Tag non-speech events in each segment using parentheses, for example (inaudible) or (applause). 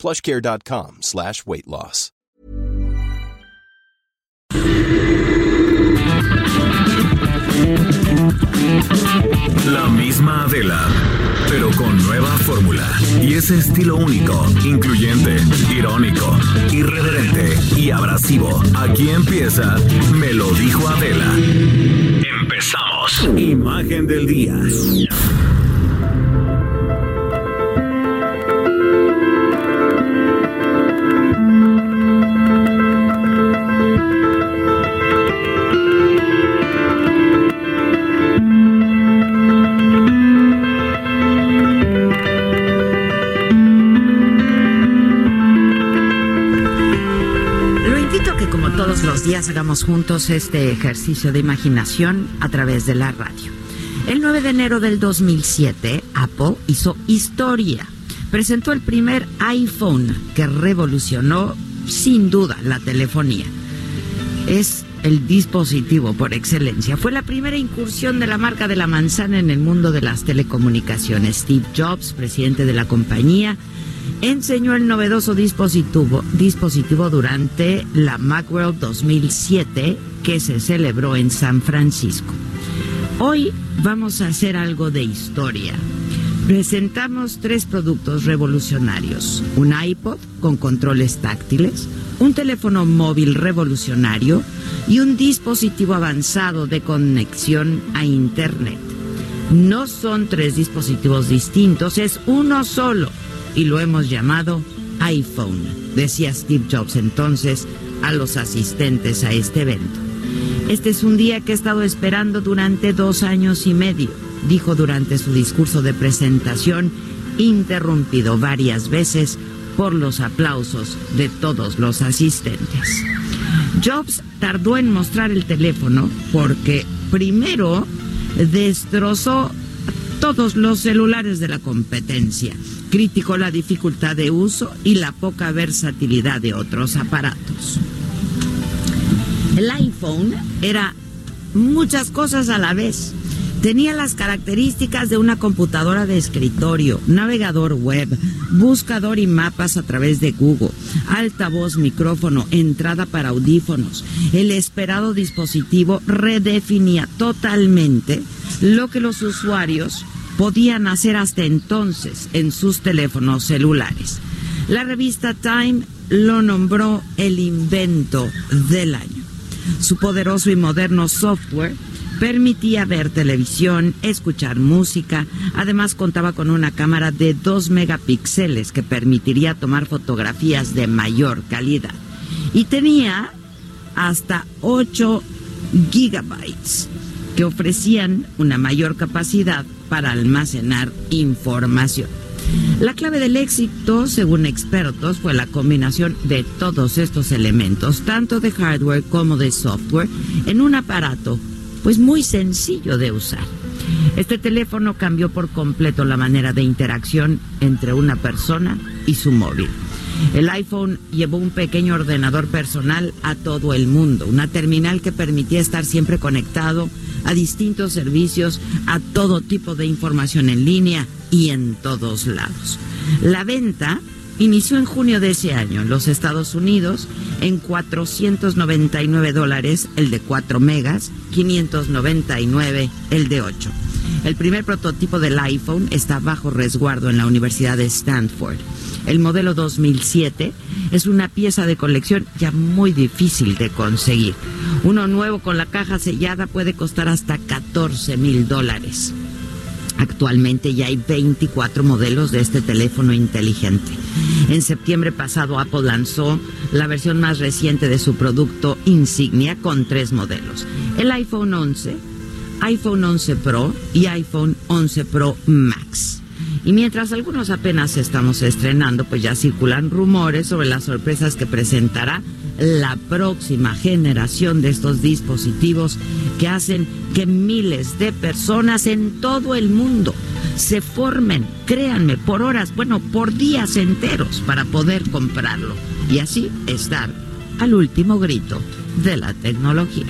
plushcare.com slash weight loss. La misma Adela, pero con nueva fórmula y ese estilo único, incluyente, irónico, irreverente y abrasivo. Aquí empieza Me lo dijo Adela. Empezamos. Imagen del día. Días hagamos juntos este ejercicio de imaginación a través de la radio. El 9 de enero del 2007, Apple hizo historia. Presentó el primer iPhone que revolucionó sin duda la telefonía. Es el dispositivo por excelencia. Fue la primera incursión de la marca de la manzana en el mundo de las telecomunicaciones. Steve Jobs, presidente de la compañía, enseñó el novedoso dispositivo, durante la Macworld 2007 que se celebró en San Francisco. Hoy vamos a hacer algo de historia. Presentamos tres productos revolucionarios. Un iPod con controles táctiles, un teléfono móvil revolucionario y un dispositivo avanzado de conexión a Internet. No son tres dispositivos distintos, es uno solo y lo hemos llamado iPhone, decía Steve Jobs entonces a los asistentes a este evento. Este es un día que he estado esperando durante dos años y medio, dijo durante su discurso de presentación, interrumpido varias veces por los aplausos de todos los asistentes. Jobs tardó en mostrar el teléfono porque primero destrozó todos los celulares de la competencia. Criticó la dificultad de uso y la poca versatilidad de otros aparatos. El iPhone era muchas cosas a la vez. Tenía las características de una computadora de escritorio, navegador web, buscador y mapas a través de Google, altavoz, micrófono, entrada para audífonos. El esperado dispositivo redefinía totalmente lo que los usuarios podían hacer hasta entonces en sus teléfonos celulares. La revista Time lo nombró el invento del año. Su poderoso y moderno software permitía ver televisión, escuchar música, además contaba con una cámara de 2 megapíxeles que permitiría tomar fotografías de mayor calidad. Y tenía hasta 8 gigabytes que ofrecían una mayor capacidad para almacenar información. La clave del éxito, según expertos, fue la combinación de todos estos elementos, tanto de hardware como de software, en un aparato pues muy sencillo de usar. Este teléfono cambió por completo la manera de interacción entre una persona y su móvil. El iPhone llevó un pequeño ordenador personal a todo el mundo, una terminal que permitía estar siempre conectado a distintos servicios, a todo tipo de información en línea y en todos lados. La venta inició en junio de ese año en los Estados Unidos en 499 dólares el de 4 megas, 599 el de 8. El primer prototipo del iPhone está bajo resguardo en la Universidad de Stanford. El modelo 2007 es una pieza de colección ya muy difícil de conseguir. Uno nuevo con la caja sellada puede costar hasta 14 mil dólares. Actualmente ya hay 24 modelos de este teléfono inteligente. En septiembre pasado Apple lanzó la versión más reciente de su producto insignia con tres modelos. El iPhone 11, iPhone 11 Pro y iPhone 11 Pro Max. Y mientras algunos apenas estamos estrenando, pues ya circulan rumores sobre las sorpresas que presentará la próxima generación de estos dispositivos que hacen que miles de personas en todo el mundo se formen, créanme, por horas, bueno, por días enteros para poder comprarlo y así estar al último grito de la tecnología.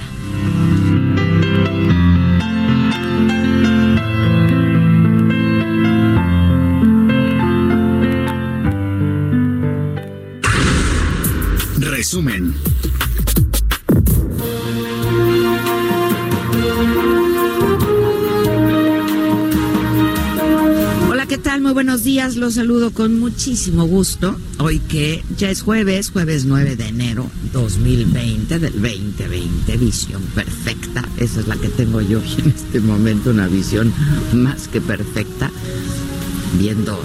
Hola, ¿qué tal? Muy buenos días. Los saludo con muchísimo gusto. Hoy que ya es jueves, jueves 9 de enero 2020 del 2020. Visión perfecta. Esa es la que tengo yo (laughs) en este momento, una visión más que perfecta. Viendo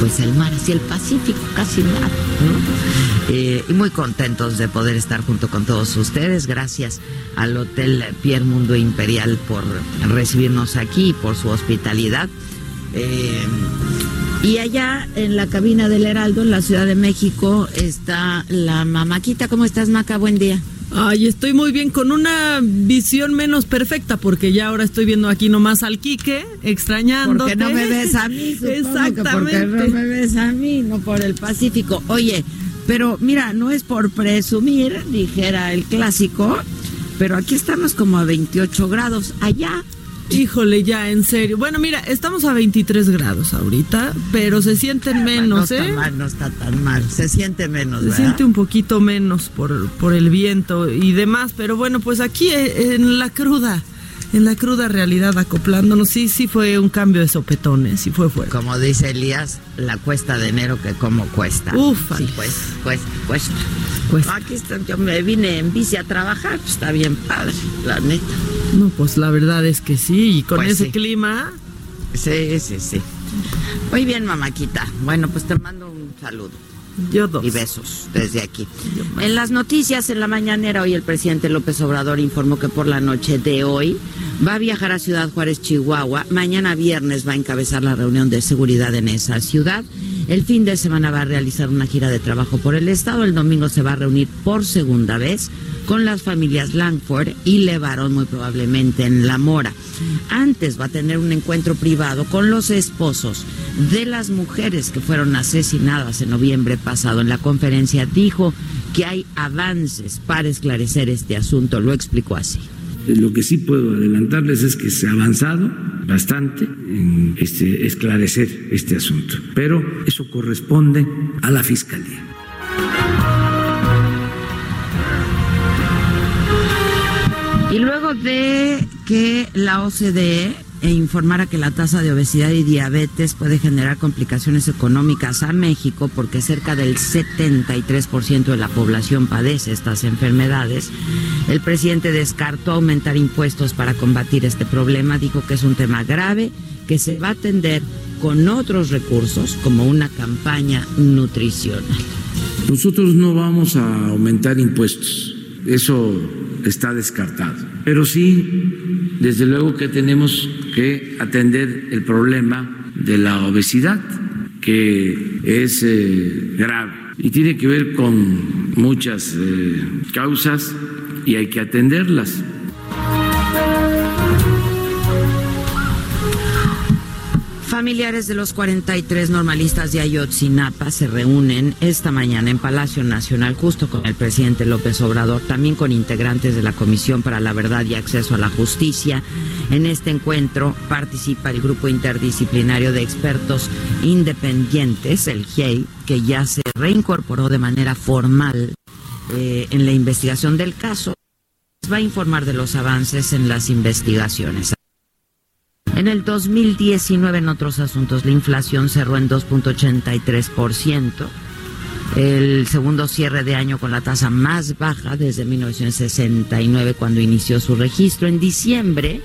pues el mar hacia el Pacífico, casi nada. ¿no? Eh, y muy contentos de poder estar junto con todos ustedes. Gracias al Hotel Pierre Mundo Imperial por recibirnos aquí y por su hospitalidad. Eh, y allá en la cabina del Heraldo, en la Ciudad de México, está la mamaquita. ¿Cómo estás, Maca? Buen día. Ay, estoy muy bien, con una visión menos perfecta, porque ya ahora estoy viendo aquí nomás al Quique, extrañando. Porque no me ves a mí, Exactamente. porque no me ves a mí, no por el Pacífico. Oye, pero mira, no es por presumir, dijera el clásico, pero aquí estamos como a 28 grados. Allá, Híjole, ya, en serio. Bueno, mira, estamos a 23 grados ahorita, pero se sienten menos, no ¿eh? está mal, no está tan mal. Se siente menos, Se ¿verdad? siente un poquito menos por, por el viento y demás, pero bueno, pues aquí eh, en la cruda, en la cruda realidad acoplándonos, sí, sí fue un cambio de sopetones, sí fue fuerte. Como dice Elías, la cuesta de enero que como cuesta. Ufa. Sí, pues, cuesta, cuesta. Cuesta. Aquí está, yo me vine en bici a trabajar, pues, está bien padre, la neta. No, pues la verdad es que sí, y con Pues ese sí. clima, Sí, sí, sí. Muy bien, mamáquita. Bueno, pues te mando un saludo. Yo dos. y besos desde aquí. En las noticias en la mañanera hoy el presidente López Obrador informó que por la noche de hoy va a viajar a Ciudad Juárez, Chihuahua. Mañana viernes va a encabezar la reunión de seguridad en esa ciudad. El fin de semana va a realizar una gira de trabajo por el estado. El domingo se va a reunir por segunda vez con las familias Langford y Levarón muy probablemente en La Mora. Antes va a tener un encuentro privado con los esposos de las mujeres que fueron asesinadas en noviembre pasado. En la conferencia dijo que hay avances para esclarecer este asunto. Lo explicó así. Lo que sí puedo adelantarles es que se ha avanzado bastante en este, esclarecer este asunto, pero eso corresponde a la Fiscalía. Y luego de que la OCDE informara que la tasa de obesidad y diabetes puede generar complicaciones económicas a México porque cerca del 73% de la población padece estas enfermedades, el presidente descartó aumentar impuestos para combatir este problema, dijo que es un tema grave que se va a atender con otros recursos como una campaña nutricional. Nosotros no vamos a aumentar impuestos, eso está descartado, pero sí, desde luego que tenemos que atender el problema de la obesidad, que es eh, grave y tiene que ver con muchas eh, causas y hay que atenderlas. Familiares de los 43 normalistas de Ayotzinapa se reúnen esta mañana en Palacio Nacional justo con el presidente López Obrador, también con integrantes de la Comisión para la Verdad y Acceso a la Justicia. En este encuentro participa el grupo interdisciplinario de expertos independientes, el GIEI, que ya se reincorporó de manera formal eh, en la investigación del caso. Va a informar de los avances en las investigaciones. En el 2019, en otros asuntos, la inflación cerró en 2.83%, el segundo cierre de año con la tasa más baja desde 1969, cuando inició su registro. En diciembre,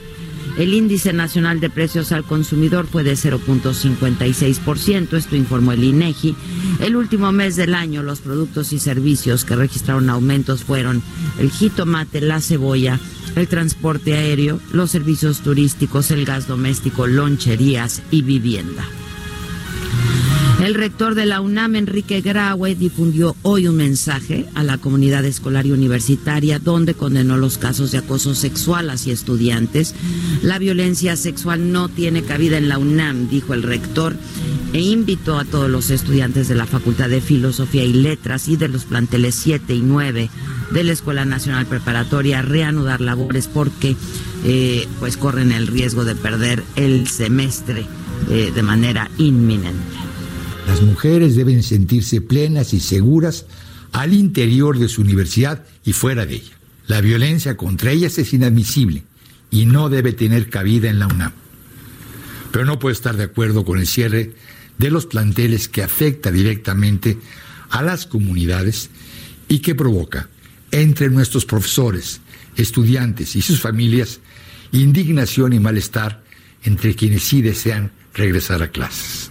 El índice nacional de precios al consumidor fue de 0.56%, esto informó el INEGI. El último mes del año, los productos y servicios que registraron aumentos fueron el jitomate, la cebolla, el transporte aéreo, los servicios turísticos, el gas doméstico, loncherías y vivienda. El rector de la UNAM, Enrique Graue, difundió hoy un mensaje a la comunidad escolar y universitaria donde condenó los casos de acoso sexual hacia estudiantes. La violencia sexual no tiene cabida en la UNAM, dijo el rector, e invitó a todos los estudiantes de la Facultad de Filosofía y Letras y de los planteles 7 y 9 de la Escuela Nacional Preparatoria a reanudar labores porque eh, pues corren el riesgo de perder el semestre eh, de manera inminente. Las mujeres deben sentirse plenas y seguras al interior de su universidad y fuera de ella. La violencia contra ellas es inadmisible y no debe tener cabida en la UNAM. Pero no puedo estar de acuerdo con el cierre de los planteles que afecta directamente a las comunidades y que provoca entre nuestros profesores, estudiantes y sus familias indignación y malestar entre quienes sí desean regresar a clases.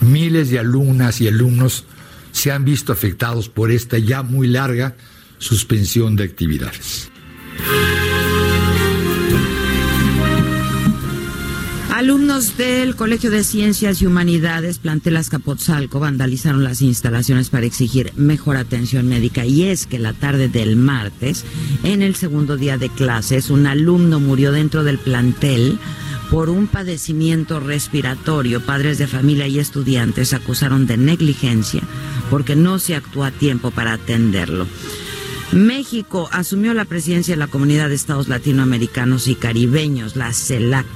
Miles de alumnas y alumnos se han visto afectados por esta ya muy larga suspensión de actividades. Alumnos del Colegio de Ciencias y Humanidades, plantel Azcapotzalco, vandalizaron las instalaciones para exigir mejor atención médica. Y es que la tarde del martes, en el segundo día de clases, un alumno murió dentro del plantel por un padecimiento respiratorio. Padres de familia y estudiantes acusaron de negligencia porque no se actuó a tiempo para atenderlo. México asumió la presidencia de la Comunidad de Estados Latinoamericanos y Caribeños, la CELAC.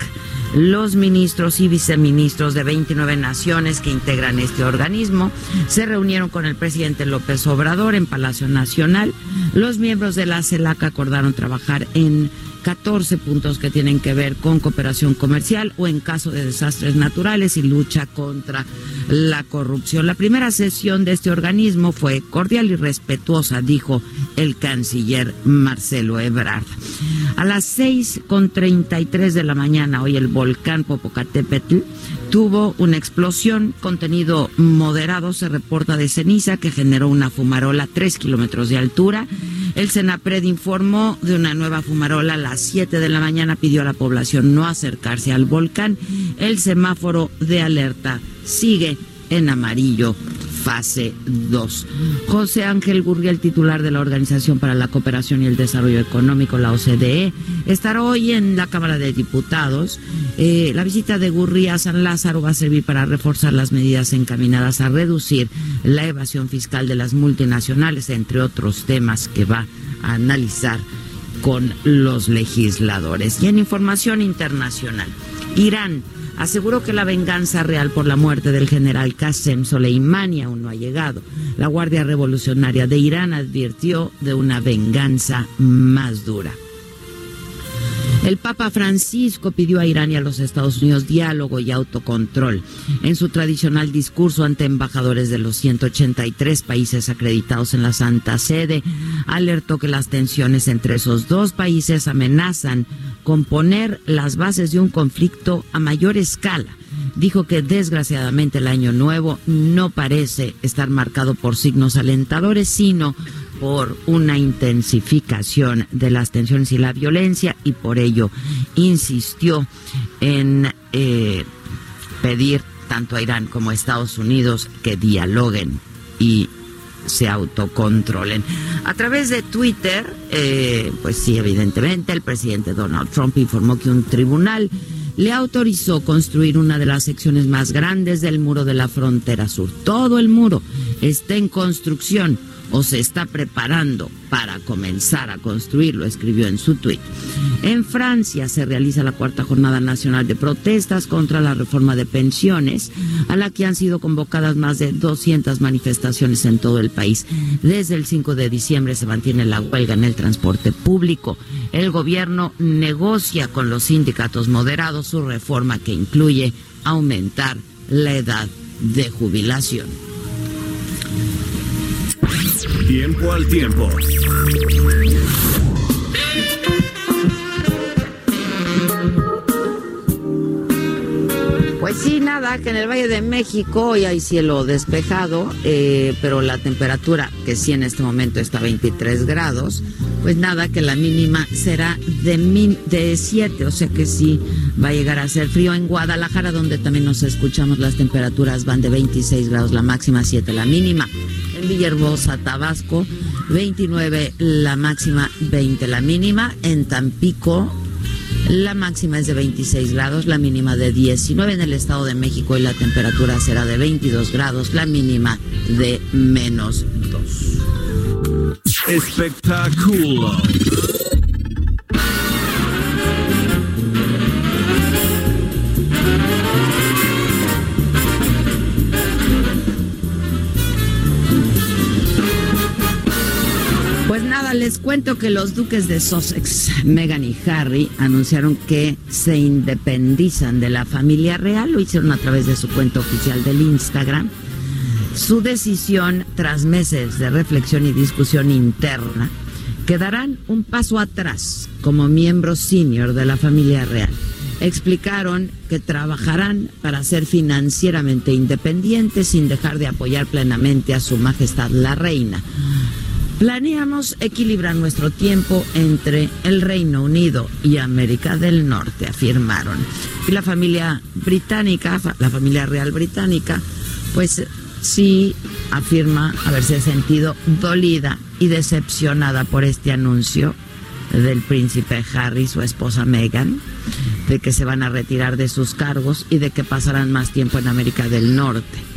Los ministros y viceministros de 29 naciones que integran este organismo se reunieron con el presidente López Obrador en Palacio Nacional. Los miembros de la CELAC acordaron trabajar en 14 puntos que tienen que ver con cooperación comercial o en caso de desastres naturales y lucha contra la corrupción. La primera sesión de este organismo fue cordial y respetuosa, dijo el canciller Marcelo Ebrard. A las 6 con 33 de la mañana, hoy el volcán Popocatépetl tuvo una explosión, contenido moderado, se reporta de ceniza que generó una fumarola 3 kilómetros de altura el Senapred informó de una nueva fumarola a las 7 de la mañana, pidió a la población no acercarse al volcán. El semáforo de alerta sigue en amarillo fase 2. José Ángel Gurriel, titular de la Organización para la Cooperación y el Desarrollo Económico, la OCDE, estará hoy en la Cámara de Diputados. Eh, la visita de Gurría a San Lázaro va a servir para reforzar las medidas encaminadas a reducir la evasión fiscal de las multinacionales, entre otros temas que va a analizar con los legisladores. Y en información internacional, Irán aseguró que la venganza real por la muerte del general Qasem Soleimani aún no ha llegado. La Guardia Revolucionaria de Irán advirtió de una venganza más dura. El Papa Francisco pidió a Irán y a los Estados Unidos diálogo y autocontrol. En su tradicional discurso ante embajadores de los 183 países acreditados en la Santa Sede, alertó que las tensiones entre esos dos países amenazan con poner las bases de un conflicto a mayor escala dijo que desgraciadamente el año nuevo no parece estar marcado por signos alentadores, sino por una intensificación de las tensiones y la violencia y por ello insistió en eh, pedir tanto a Irán como a Estados Unidos que dialoguen y se autocontrolen. A través de Twitter, eh, pues sí, evidentemente, el presidente Donald Trump informó que un tribunal le autorizó construir una de las secciones más grandes del muro de la frontera sur. Todo el muro está en construcción o se está preparando para comenzar a construirlo, escribió en su tuit. En Francia se realiza la cuarta jornada nacional de protestas contra la reforma de pensiones, a la que han sido convocadas más de 200 manifestaciones en todo el país. Desde el 5 de diciembre se mantiene la huelga en el transporte público. El gobierno negocia con los sindicatos moderados su reforma que incluye aumentar la edad de jubilación. Tiempo al tiempo. Pues sí, nada, que en el Valle de México hoy hay cielo despejado, eh, pero la temperatura, que sí en este momento está a 23 grados, pues nada, que la mínima será de, de 7, o sea que sí va a llegar a ser frío. En Guadalajara, donde también nos escuchamos, las temperaturas van de 26 grados, la máxima 7, la mínima. En Villahermosa, Tabasco, 29 la máxima, 20 la mínima. En Tampico, la máxima es de 26 grados, la mínima de 19 en el Estado de México y la temperatura será de 22 grados, la mínima de menos 2. Espectáculo. Les cuento que los duques de Sussex, Meghan y Harry, anunciaron que se independizan de la familia real. Lo hicieron a través de su cuenta oficial del Instagram. Su decisión, tras meses de reflexión y discusión interna, quedarán un paso atrás como miembros senior de la familia real. Explicaron que trabajarán para ser financieramente independientes sin dejar de apoyar plenamente a su majestad la reina. Planeamos equilibrar nuestro tiempo entre el Reino Unido y América del Norte, afirmaron. Y la familia británica, la familia real británica, pues sí afirma haberse sentido dolida y decepcionada por este anuncio del príncipe Harry, su esposa Meghan, de que se van a retirar de sus cargos y de que pasarán más tiempo en América del Norte.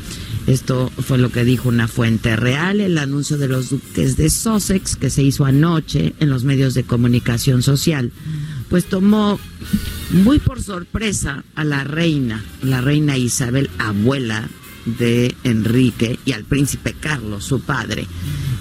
Esto fue lo que dijo una fuente real, el anuncio de los duques de Sussex que se hizo anoche en los medios de comunicación social, pues tomó muy por sorpresa a la reina, la reina Isabel, abuela de Enrique, y al príncipe Carlos, su padre.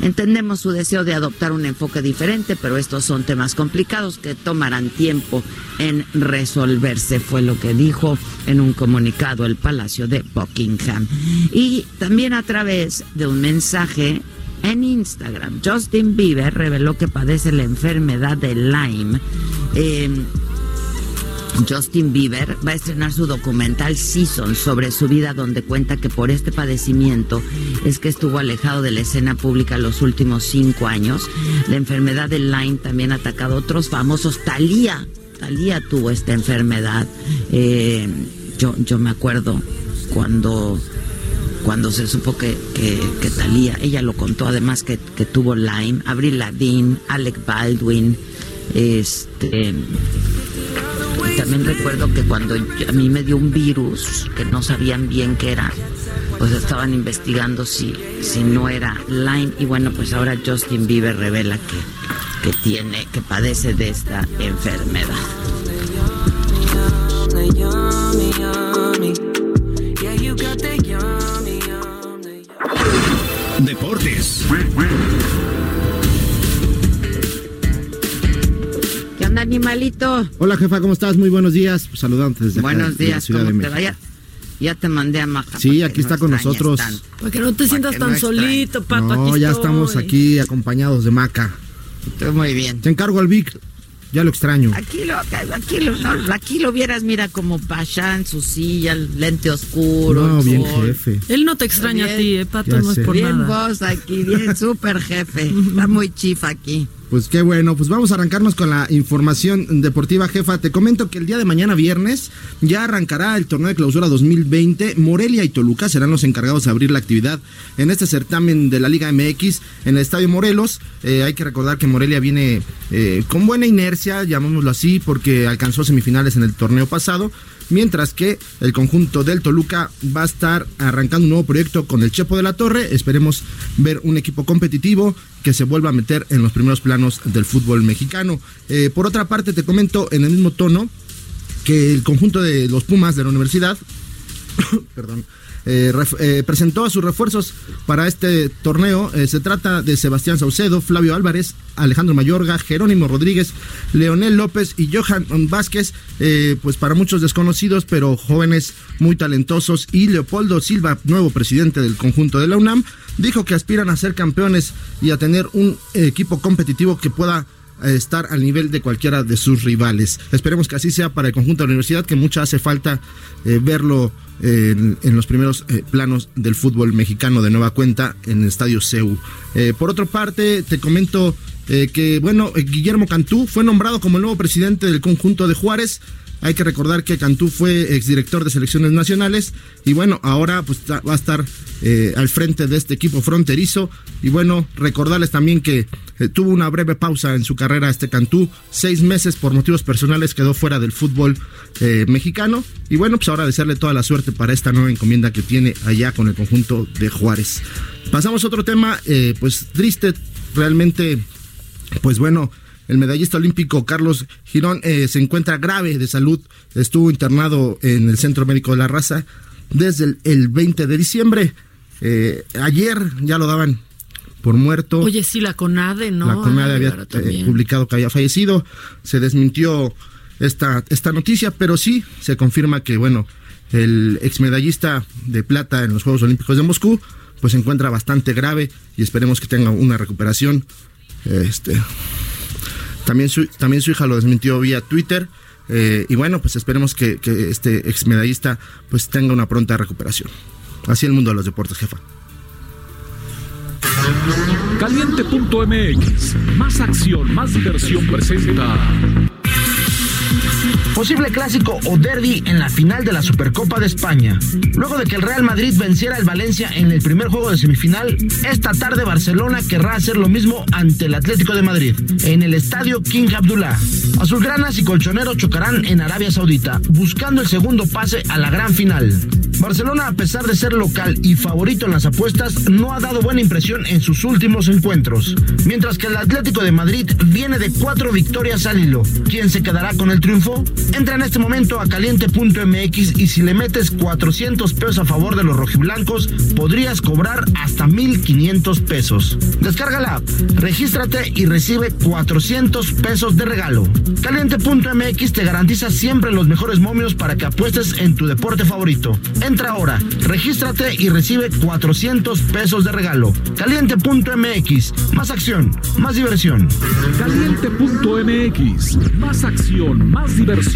Entendemos su deseo de adoptar un enfoque diferente, pero estos son temas complicados que tomarán tiempo en resolverse, fue lo que dijo en un comunicado el Palacio de Buckingham. Y también a través de un mensaje en Instagram, Justin Bieber reveló que padece la enfermedad de Lyme. Eh, Justin Bieber va a estrenar su documental Season sobre su vida donde cuenta que por este padecimiento es que estuvo alejado de la escena pública los últimos cinco años. La enfermedad de Lyme también ha atacado a otros famosos. Talía, Talía tuvo esta enfermedad. Eh, yo, yo me acuerdo cuando cuando se supo que, que, Talía, ella lo contó además que, que tuvo Lyme, Avril Lavigne, Alec Baldwin, este también recuerdo que cuando a mí me dio un virus que no sabían bien qué era, pues estaban investigando si, si no era Lyme y bueno, pues ahora Justin Bieber revela que, que tiene, que padece de esta enfermedad. Deportes. Animalito? Hola, jefa, ¿cómo estás? Muy buenos días. Pues, saludándote desde Buenos días, ¿cómo te vaya? Ya te mandé a Maja. Sí, aquí está con nosotros. Para que no te sientas tan solito, pato. No, ya estamos aquí acompañados de Maca. muy bien. Te encargo al Vic. Ya lo extraño. Aquí lo, aquí lo, aquí lo vieras, mira, como Pasha en su silla, lente oscuro. No, bien jefe. Él no te extraña a ti, eh, Pato, no es por bien nada. vos aquí, bien (laughs) súper jefe. (laughs) Está muy chifa aquí. Pues qué bueno, pues vamos a arrancarnos con la información deportiva, jefa. Te comento que el día de mañana viernes ya arrancará el torneo de clausura 2020. Morelia y Toluca serán los encargados de abrir la actividad en este certamen de la Liga MX en el Estadio Morelos. Eh, hay que recordar que Morelia viene eh, con buena inercia, llamémoslo así, porque alcanzó semifinales en el torneo pasado mientras que el conjunto del Toluca va a estar arrancando un nuevo proyecto con el Chepo de la Torre. Esperemos ver un equipo competitivo que se vuelva a meter en los primeros planos del fútbol mexicano. Eh, por otra parte, te comento en el mismo tono que el conjunto de los Pumas de la universidad, (coughs) perdón, eh, eh, presentó a sus refuerzos para este torneo. Eh, se trata de Sebastián Saucedo, Flavio Álvarez, Alejandro Mayorga, Jerónimo Rodríguez, Leonel López y Johan Vázquez, pues para muchos desconocidos, pero jóvenes muy talentosos. Y Leopoldo Silva, nuevo presidente del conjunto de la UNAM, dijo que aspiran a ser campeones y a tener un equipo competitivo que pueda estar al nivel de cualquiera de sus rivales. Esperemos que así sea para el conjunto de la universidad, que mucho hace falta eh, verlo en, los primeros eh, planos del fútbol mexicano de nueva cuenta en el Estadio CEU. Eh, por otra parte, te comento que, bueno, Guillermo Cantú fue nombrado como el nuevo presidente del conjunto de Juárez. Hay que recordar que Cantú fue exdirector de selecciones nacionales y bueno, ahora pues va a estar eh, al frente de este equipo fronterizo. Y bueno, recordarles también que eh, tuvo una breve pausa en su carrera este Cantú, seis meses por motivos personales quedó fuera del fútbol eh, mexicano. Y bueno, pues ahora desearle toda la suerte para esta nueva encomienda que tiene allá con el conjunto de Juárez. Pasamos a otro tema, pues triste, realmente, pues bueno el medallista olímpico Carlos Girón eh, se encuentra grave de salud. Estuvo internado en el Centro Médico de la Raza desde el, 20 de diciembre. Eh, ayer ya lo daban por muerto. Oye, sí, la CONADE, ¿no? La CONADE había eh, publicado que había fallecido. Se desmintió esta, esta noticia, pero sí se confirma que, bueno, el exmedallista de plata en los Juegos Olímpicos de Moscú, pues se encuentra bastante grave y esperemos que tenga una recuperación. Este, también su, también su hija lo desmintió vía Twitter. Eh, y bueno, pues esperemos que, que este exmedallista pues tenga una pronta recuperación. Así el mundo de los deportes, jefa. Caliente.mx, más acción, más diversión presenta. Posible clásico o derby en la final de la Supercopa de España. Luego de que el Real Madrid venciera al Valencia en el primer juego de semifinal, esta tarde Barcelona querrá hacer lo mismo ante el Atlético de Madrid en el estadio King Abdullah. Azulgranas y colchoneros chocarán en Arabia Saudita, buscando el segundo pase a la gran final. Barcelona, a pesar de ser local y favorito en las apuestas, no ha dado buena impresión en sus últimos encuentros, mientras que el Atlético de Madrid viene de cuatro victorias al hilo. ¿Quién se quedará con el triunfo? Entra en este momento a caliente.mx y si le metes 400 pesos a favor de los rojiblancos, podrías cobrar hasta 1500 pesos. Descarga la app, regístrate y recibe 400 pesos de regalo. Caliente.mx te garantiza siempre los mejores momios para que apuestes en tu deporte favorito. Entra ahora, regístrate y recibe 400 pesos de regalo. Caliente.mx, más acción, más diversión. Caliente.mx, más acción, más diversión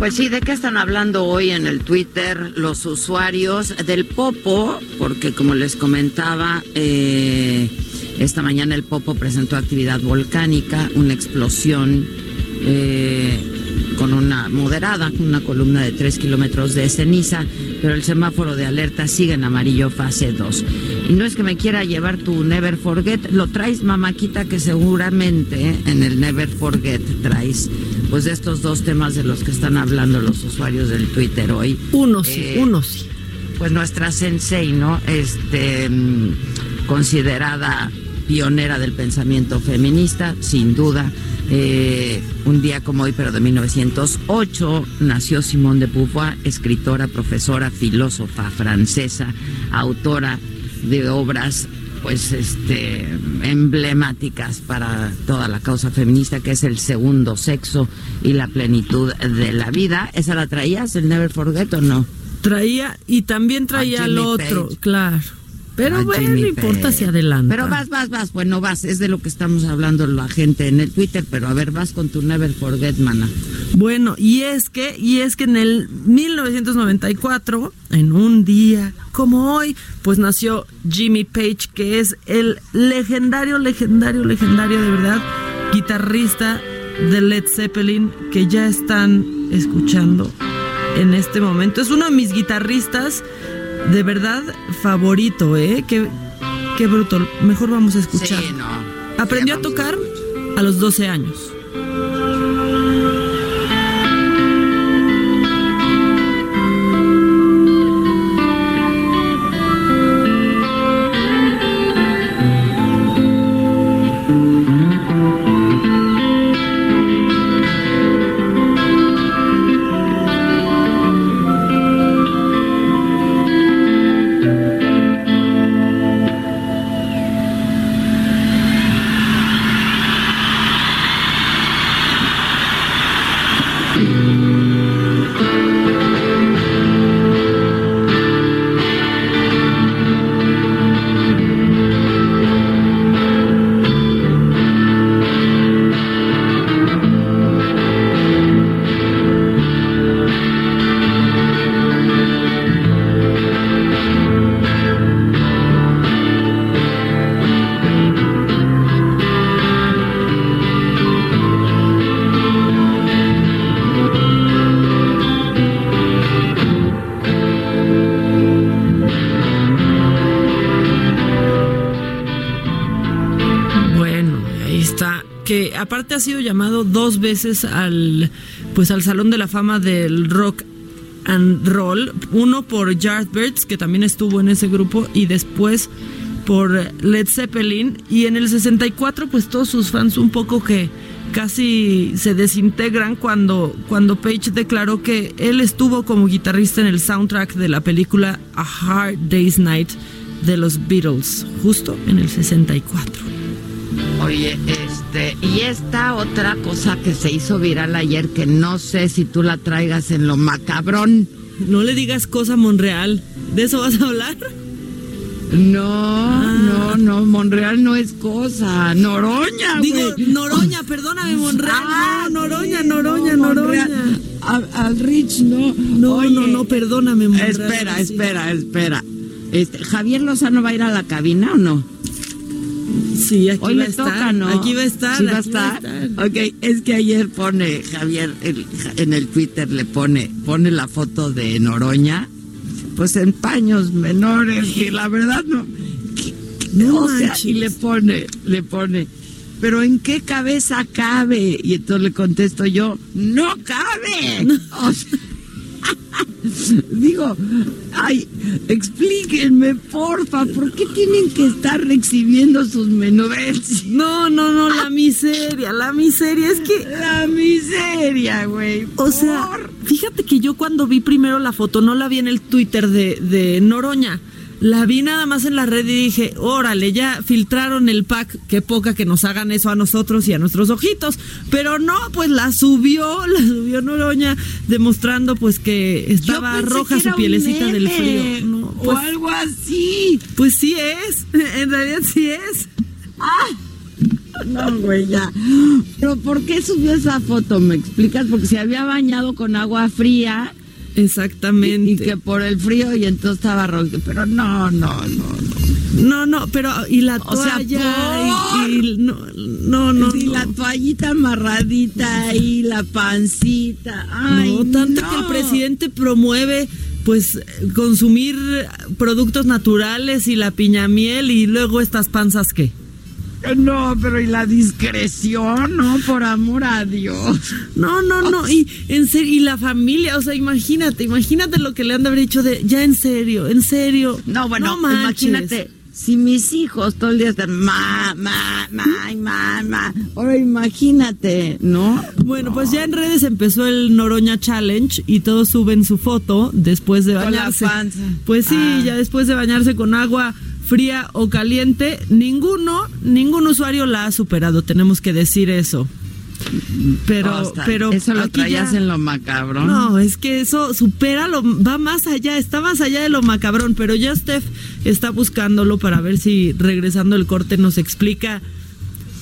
Pues sí, ¿de qué están hablando hoy en el Twitter los usuarios del Popo? Porque como les comentaba, eh, esta mañana el Popo presentó actividad volcánica, una explosión eh, con una moderada, una columna de 3 kilómetros de ceniza, pero el semáforo de alerta sigue en amarillo fase 2. Y no es que me quiera llevar tu Never Forget, lo traes mamaquita que seguramente en el Never Forget traes pues de estos dos temas de los que están hablando los usuarios del Twitter hoy. Uno sí, eh, uno sí. Pues nuestra sensei, ¿no? Este, mm, considerada pionera del pensamiento feminista, sin duda. Eh, un día como hoy, pero de 1908, nació Simone de Beauvoir, escritora, profesora, filósofa francesa, autora de obras pues este emblemáticas para toda la causa feminista que es el segundo sexo y la plenitud de la vida. ¿Esa la traías, el Never Forget o no? Traía y también traía el otro, claro. Pero bueno, no importa si adelanta. Pero vas, vas, vas. Bueno, vas. Es de lo que estamos hablando la gente en el Twitter. Pero a ver, vas con tu Never Forget, mana. Bueno, y es que, y es que en el 1994, en un día como hoy, pues nació Jimmy Page, que es el legendario, legendario, legendario de verdad, guitarrista de Led Zeppelin, que ya están escuchando en este momento. Es uno de mis guitarristas de verdad favorito, ¿eh? Qué, qué bruto. Mejor vamos a escuchar. Aprendió a tocar a los 12 años. Veces al pues al Salón de la Fama del Rock and Roll, uno por Yardbirds que también estuvo en ese grupo y después por Led Zeppelin y en el 64 pues todos sus fans un poco que casi se desintegran cuando, cuando Page declaró que él estuvo como guitarrista en el soundtrack de la película A Hard Day's Night de los Beatles, justo en el 64. Oye, este, y esta otra cosa que se hizo viral ayer, que no sé si tú la traigas en lo macabrón. No le digas cosa Monreal, ¿de eso vas a hablar? No, ah. no, no, Monreal no es cosa. Noroña, Digo, Noroña, perdóname, Monreal. Ah, no, Noroña, Noroña, Noroña. Al, Rich, no. No, no, no, perdóname, Monreal. Espera, espera, espera. Este, ¿Javier Lozano va a ir a la cabina o no? Sí, aquí Hoy va a estar. Toca, ¿no? Aquí va a estar. ¿Sí va a estar? Ok, es que ayer pone, Javier, en el Twitter le pone, pone la foto de Noroña pues en paños menores, que la verdad no. no o sea, y le pone, le pone, pero ¿en qué cabeza cabe? Y entonces le contesto yo, no cabe. (laughs) digo, ay, explíquenme, porfa, ¿por qué tienen que estar exhibiendo sus menudencias? (laughs) No, no, no, la miseria, la miseria, es que... La miseria, güey. O sea, fíjate que yo cuando vi primero la foto, no la vi en el Twitter de, de Noroña la vi nada más en la red y dije, órale, ya filtraron el pack, qué poca que nos hagan eso a nosotros y a nuestros ojitos. Pero no, pues la subió, (laughs) la subió Noroña, demostrando pues que estaba roja su pielecita del frío. o pues algo así. Pues sí es, (laughs) en realidad sí es. Ah, no, güey, ya. Pero ¿por qué subió esa foto? ¿Me explicas? Porque se había bañado con agua fría Exactamente. Y, que por el frío y entonces estaba rojo. Pero no, no, no, no. No, no, pero y la toalla y, no, no, no. Y la toallita amarradita y la pancita. Ay, no, tanto que el presidente promueve pues consumir productos naturales y la piña miel y luego estas panzas que no, pero y la discreción, ¿no? Por amor a Dios. No, no, no. Y en serio, y la familia, o sea, imagínate, imagínate lo que le han de haber dicho de, ya en serio, en serio. No, bueno, imagínate. Si mis hijos todo el día están ma, ma, ma, ma, ma. Ahora imagínate, ¿no? Bueno, pues ya en redes empezó el Noroña Challenge y todos suben su foto después de bañarse. Pues sí, ah. ya después de bañarse con agua fría o caliente, ninguno, ningún usuario la ha superado, tenemos que decir eso. Pero, pero eso lo traías en lo macabrón. No, es que eso supera lo, va más allá, está más allá de lo macabrón, pero ya Steph está buscándolo para ver si regresando el corte nos explica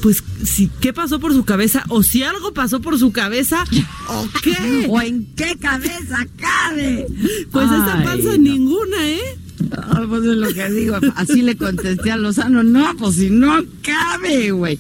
pues si qué pasó por su cabeza o si algo pasó por su cabeza (laughs) o qué o en qué cabeza cabe. Pues esa panza ninguna, ¿eh? Ah, pues es lo que digo. Así le contesté a Lozano. No, pues si no cabe, güey.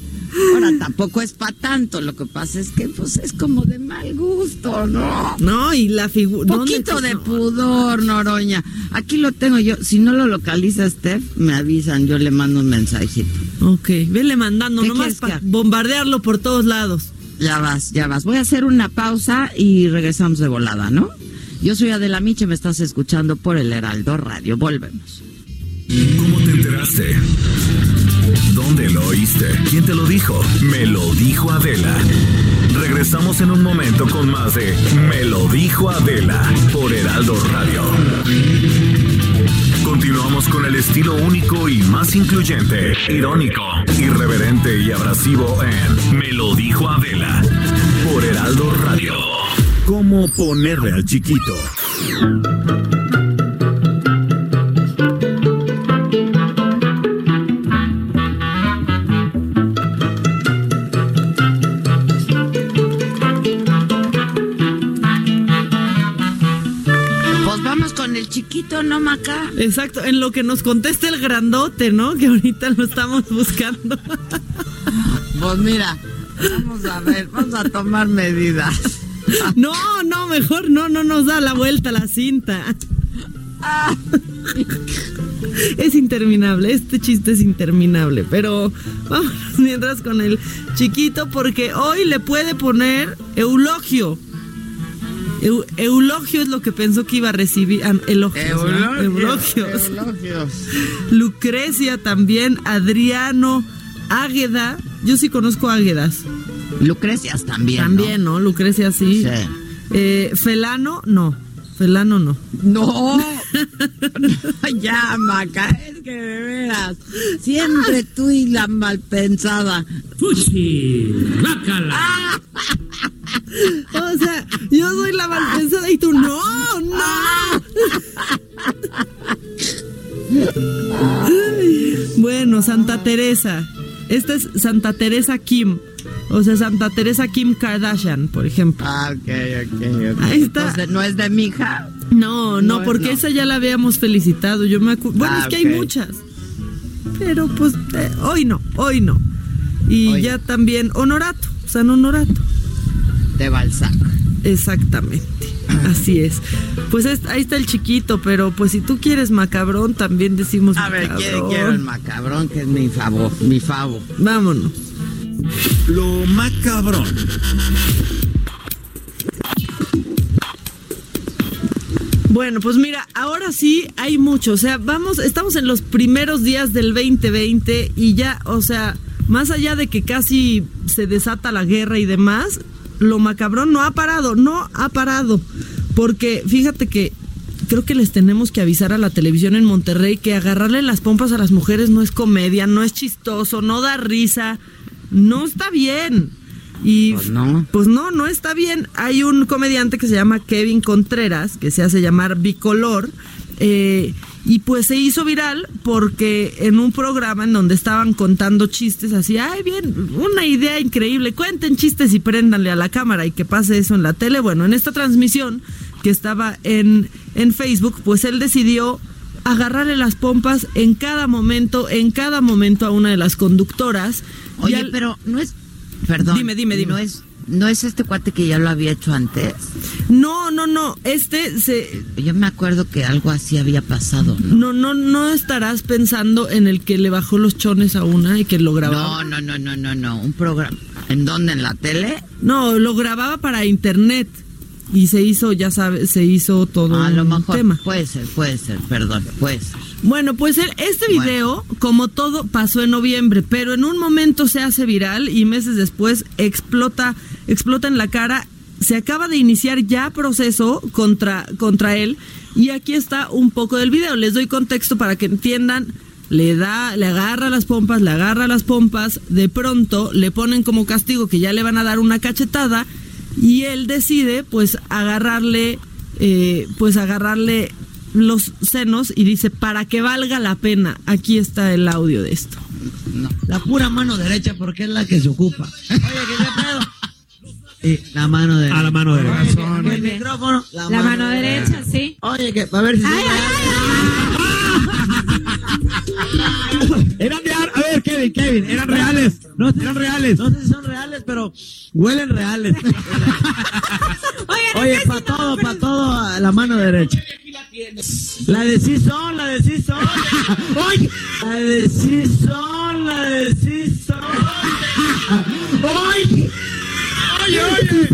Ahora tampoco es para tanto, lo que pasa es que pues es como de mal gusto, ¿no? No, y la figura... Poquito de pudor, Noroña. Aquí lo tengo yo, si no lo localiza Steph, me avisan, yo le mando un mensajito. Ok, vele mandando nomás para bombardearlo por todos lados. Ya vas, ya vas. Voy a hacer una pausa y regresamos de volada, ¿no? Yo soy Adela Miche, me estás escuchando por el Heraldo Radio. Volvemos. ¿Cómo te enteraste? ¿Dónde lo oíste? ¿Quién te lo dijo? Me lo dijo Adela. Regresamos en un momento con más de Me lo dijo Adela por Heraldo Radio. Continuamos con el estilo único y más incluyente, irónico, irreverente y abrasivo en Me lo dijo Adela por Heraldo Radio. ¿Cómo ponerle al chiquito? Pues vamos con el chiquito, ¿no, Maca? Exacto, en lo que nos contesta el grandote, ¿no? Que ahorita lo estamos buscando. Pues mira, vamos a ver, vamos a tomar medidas. (laughs) No, no, mejor no, no nos da la vuelta la cinta. (laughs) Es interminable, este chiste es interminable, pero vamos mientras con el chiquito porque hoy le puede poner eulogio. Eu- eulogio es lo que pensó que iba a recibir. ah, elogios, ¿verdad? Eulogios. (laughs) Lucrecia también, Adriano, Águeda. Yo sí conozco Águedas. Lucrecias también. También, ¿no? Lucrecia sí. Sí. Eh, Felano, no. Felano no. No. (laughs) ya, Maca, es que de veras. Siempre tú y la malpensada. Fuchi, (laughs) O sea, yo soy la malpensada y tú no, no. (laughs) bueno, Santa Teresa. Esta es Santa Teresa Kim. O sea, Santa Teresa Kim Kardashian, por ejemplo. Ah, ok, ok, ok. Ahí está. Entonces, ¿no es de mi hija? No, no, No, porque no. esa ya la habíamos felicitado. Yo me acu- Bueno, Ah, es que hay muchas. Pero pues eh, hoy no, hoy no. Y Hoy ya también Honorato, San Honorato. De Balzac. Exactamente. Así es. Pues es- ahí está el chiquito, pero pues si tú quieres macabrón, también decimos A ver, macabrón. quiero, quiero el macabrón, que es mi favor, mi favo. Vámonos. Lo macabrón. Bueno, pues mira, ahora sí hay mucho. O sea, vamos, estamos en los primeros días del 2020 y ya, o sea, más allá de que casi se desata la guerra y demás, lo macabrón no ha parado, no ha parado. Porque fíjate que creo que les tenemos que avisar a la televisión en Monterrey que agarrarle las pompas a las mujeres no es comedia, no es chistoso, no da risa, no está bien. Y Pues no. pues no, no está bien. Hay un comediante que se llama Kevin Contreras, que se hace llamar Bicolor, eh, y pues se hizo viral porque en un programa en donde estaban contando chistes así, ay bien, una idea increíble, cuenten chistes y préndanle a la cámara y que pase eso en la tele. Bueno, en esta transmisión que estaba en, en Facebook, pues él decidió agarrarle las pompas en cada momento, en cada momento a una de las conductoras. Oye, al- pero no es. Perdón. Dime, dime, dime. No es, no es este cuate que ya lo había hecho antes. No, no, no. Este se. Yo me acuerdo que algo así había pasado, ¿no? No, no, no estarás pensando en el que le bajó los chones a una y que lo grababa. No, no, no, no, no, no. Un programa. ¿En dónde? ¿En la tele? No, lo grababa para internet y se hizo, ya sabes, se hizo todo a lo un mejor. tema. Puede ser, puede ser, perdón, puede ser. Bueno, pues el- este video, como todo, pasó en noviembre, pero en un momento se hace viral y meses después explota, explota en la cara. Se acaba de iniciar ya proceso contra, contra él y aquí está un poco del video. Les doy contexto para que entiendan. Le da, le agarra las pompas, le agarra las pompas, de pronto le ponen como castigo que ya le van a dar una cachetada y él decide pues agarrarle, eh, pues agarrarle los senos y dice para que valga la pena. Aquí está el audio de esto. La pura mano derecha porque es la que se ocupa. Oye, ¿qué qué pedo? Sí, la mano derecha. A la mano derecha. Oye, El micrófono. La, La mano derecha, sí. Oye, que a ver si. (coughs) Eran reales. A ver, Kevin, Kevin, eran reales. No, Eran reales. no sé si son reales, pero huelen reales. (laughs) Oye, para todo, para todo, a la mano derecha. La de sí son, la de sí son. (laughs) Oye, La de sí son, la de sí son. (laughs) oye. Oye, oye.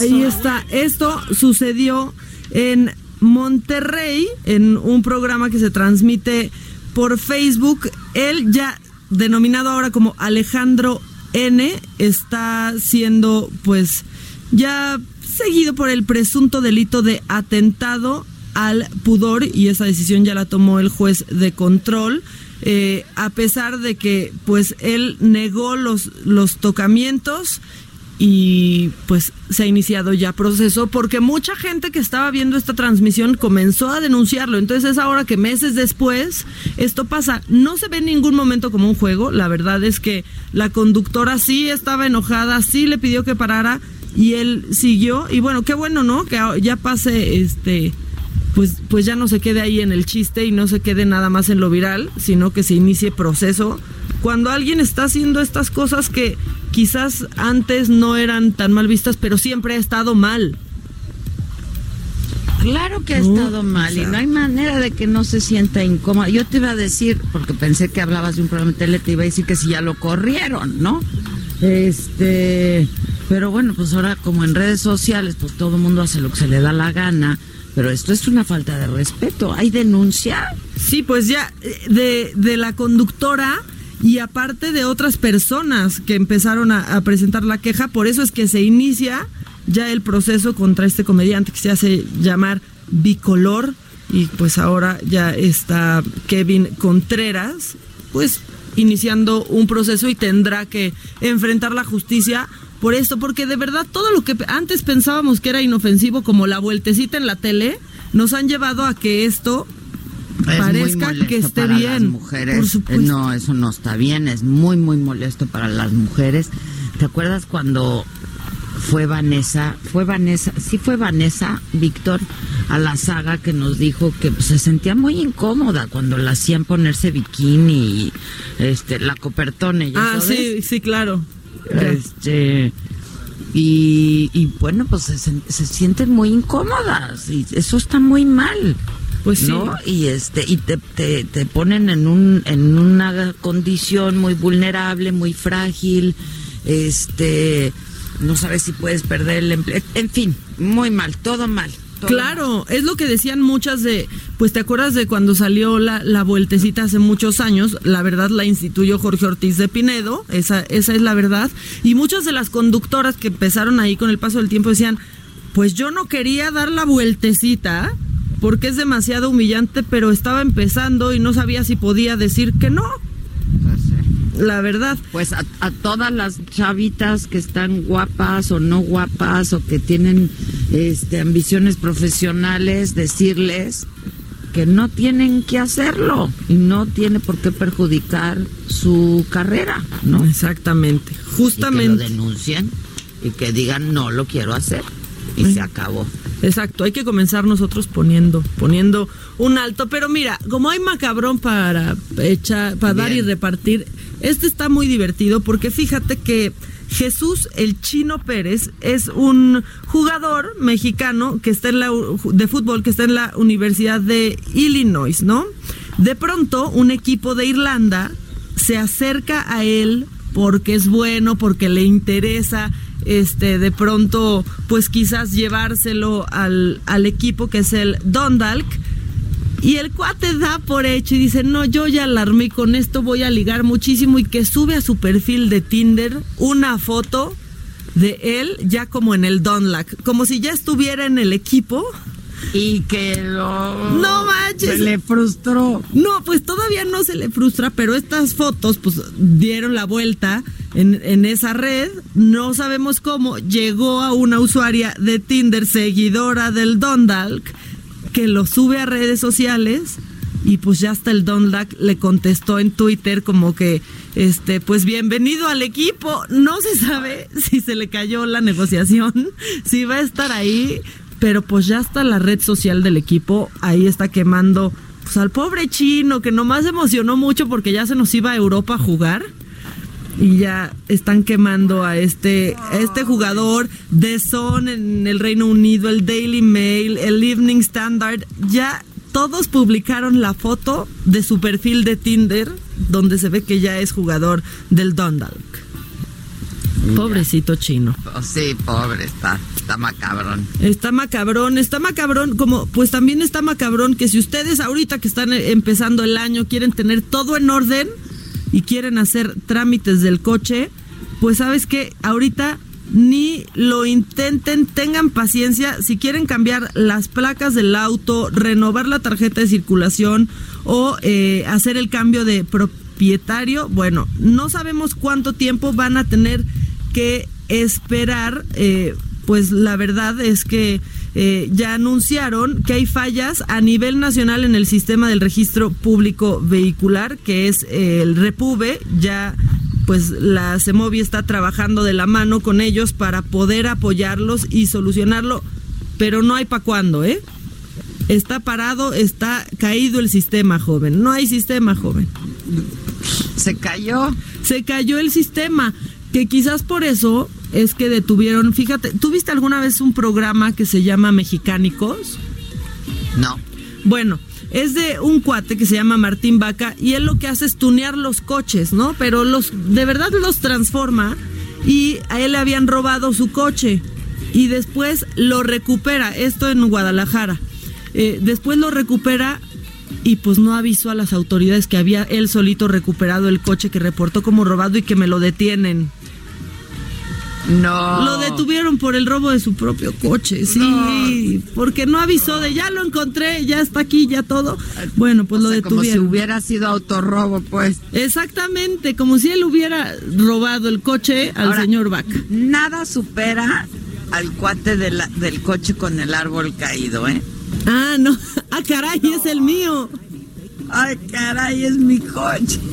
Ahí está. Esto sucedió en Monterrey, en un programa que se transmite por Facebook. Él ya denominado ahora como Alejandro N está siendo pues ya seguido por el presunto delito de atentado al pudor y esa decisión ya la tomó el juez de control. eh, a pesar de que pues él negó los, los tocamientos y pues se ha iniciado ya proceso porque mucha gente que estaba viendo esta transmisión comenzó a denunciarlo. Entonces es ahora que meses después esto pasa. No se ve en ningún momento como un juego. La verdad es que la conductora sí estaba enojada, sí le pidió que parara y él siguió. Y bueno, qué bueno, ¿no? Que ya pase este pues, pues ya no se quede ahí en el chiste y no se quede nada más en lo viral, sino que se inicie proceso. Cuando alguien está haciendo estas cosas que quizás antes no eran tan mal vistas, pero siempre ha estado mal. Claro que ha No, estado mal o sea- y no hay manera de que no se sienta incómoda. Yo te iba a decir, porque pensé que hablabas de un programa de tele, te iba a decir que si ya lo corrieron, ¿no? Este, pero bueno, pues ahora como en redes sociales, pues todo el mundo hace lo que se le da la gana, pero esto es una falta de respeto. Hay denuncia. Sí, pues ya eh, de, de la conductora y aparte de otras personas que empezaron a, a presentar la queja, por eso es que se inicia ya el proceso contra este comediante que se hace llamar Bicolor y pues ahora ya está Kevin Contreras, pues iniciando un proceso y tendrá que enfrentar la justicia por esto, porque de verdad todo lo que antes pensábamos que era inofensivo, como la vueltecita en la tele, nos han llevado a que esto Es parezca que esté para bien. Las mujeres. Por supuesto. No, eso no está bien. Es muy, muy molesto para las mujeres. ¿Te acuerdas cuando fue Vanessa? Fue Vanessa, sí fue Vanessa, Víctor, a la saga que nos dijo que pues, se sentía muy incómoda cuando la hacían ponerse bikini y este, la copertone. ¿ya Ah, sabes? sí, sí, claro. Este. Y, y bueno, pues se, sienten muy incómodas y eso está muy mal. Pues sí. ¿no? Y este y te, te, te ponen en un en una condición muy vulnerable, muy frágil. Este no sabes si puedes perder el empleo. En fin, muy mal, todo mal. Todo. Claro, es lo que decían muchas de, pues te acuerdas de cuando salió la, la vueltecita hace muchos años, la verdad la instituyó Jorge Ortiz de Pinedo, esa, esa es la verdad, y muchas de las conductoras que empezaron ahí con el paso del tiempo decían, pues yo no quería dar la vueltecita porque es demasiado humillante, pero estaba empezando y no sabía si podía decir que no, Pues, sí. La verdad. Pues a, a todas las chavitas que están guapas o no guapas o que tienen este ambiciones profesionales, decirles que no tienen que hacerlo y no tiene por qué perjudicar su carrera, ¿no? Exactamente, Y que lo justamente. denuncien y que digan no lo quiero hacer y se acabó. Exacto, hay que comenzar nosotros poniendo, poniendo un alto. Pero mira, como hay macabrón para echar, para dar y repartir, este está muy divertido porque fíjate que Jesús el Chino Pérez es un jugador mexicano que está en la de fútbol que está en la Universidad de Illinois, ¿no? De pronto un equipo de Irlanda se acerca a él porque es bueno, porque le interesa, este, de pronto, pues quizás llevárselo al, al equipo que es el Dundalk. Y el cuate da por hecho y dice, no, yo ya alarmé con esto, voy a ligar muchísimo y que sube a su perfil de Tinder una foto de él ya como en el Dunlack, como si ya estuviera en el equipo. Y que lo... No manches. Se le frustró. No, pues todavía no se le frustra, pero estas fotos pues dieron la vuelta en, en esa red. No sabemos cómo. Llegó a una usuaria de Tinder, seguidora del Dundalk, que lo sube a redes sociales. Y pues ya hasta el Dundalk le contestó en Twitter como que, este, pues bienvenido al equipo. No se sabe (laughs) si se le cayó la negociación, (laughs) si va a estar ahí, pero pues ya está la red social del equipo, ahí está quemando pues al pobre chino que nomás emocionó mucho porque ya se nos iba a Europa a jugar y ya están quemando a este a este jugador de Son en el Reino Unido, el Daily Mail, el Evening Standard, ya todos publicaron la foto de su perfil de Tinder donde se ve que ya es jugador del Dundalk. Pobrecito chino. Sí, pobre, está, está macabrón. Está macabrón, está macabrón, como pues también está macabrón que si ustedes ahorita que están eh, empezando el año quieren tener todo en orden y quieren hacer trámites del coche, pues sabes que ahorita ni lo intenten, tengan paciencia, si quieren cambiar las placas del auto, renovar la tarjeta de circulación o eh, hacer el cambio de propietario, bueno, no sabemos cuánto tiempo van a tener que esperar, eh, pues la verdad es que eh, ya anunciaron que hay fallas a nivel nacional en el sistema del registro público vehicular, que es eh, el Repube, ya pues la CEMOVI está trabajando de la mano con ellos para poder apoyarlos y solucionarlo, pero no hay para cuándo, ¿eh? Está parado, está caído el sistema, joven. No hay sistema, joven. Se cayó. Se cayó el sistema, que quizás por eso es que detuvieron, fíjate, ¿tú viste alguna vez un programa que se llama Mexicánicos? No. Bueno, es de un cuate que se llama Martín Vaca y él lo que hace es tunear los coches, ¿no? Pero los de verdad los transforma y a él le habían robado su coche y después lo recupera, esto en Guadalajara. Eh, después lo recupera y pues no avisó a las autoridades que había él solito recuperado el coche que reportó como robado y que me lo detienen. No. Lo detuvieron por el robo de su propio coche, sí, porque no avisó de ya lo encontré, ya está aquí, ya todo. Bueno, pues O lo sea, como si detuvieron. hubiera sido autorrobo, pues. Exactamente, como si él hubiera robado el coche al Ahora, señor Vaca. Nada supera al cuate de la- del coche con el árbol caído, ¿eh? Ah, no. (laughs) Ah, caray, es el mío. Ay, caray, es mi coche. (laughs)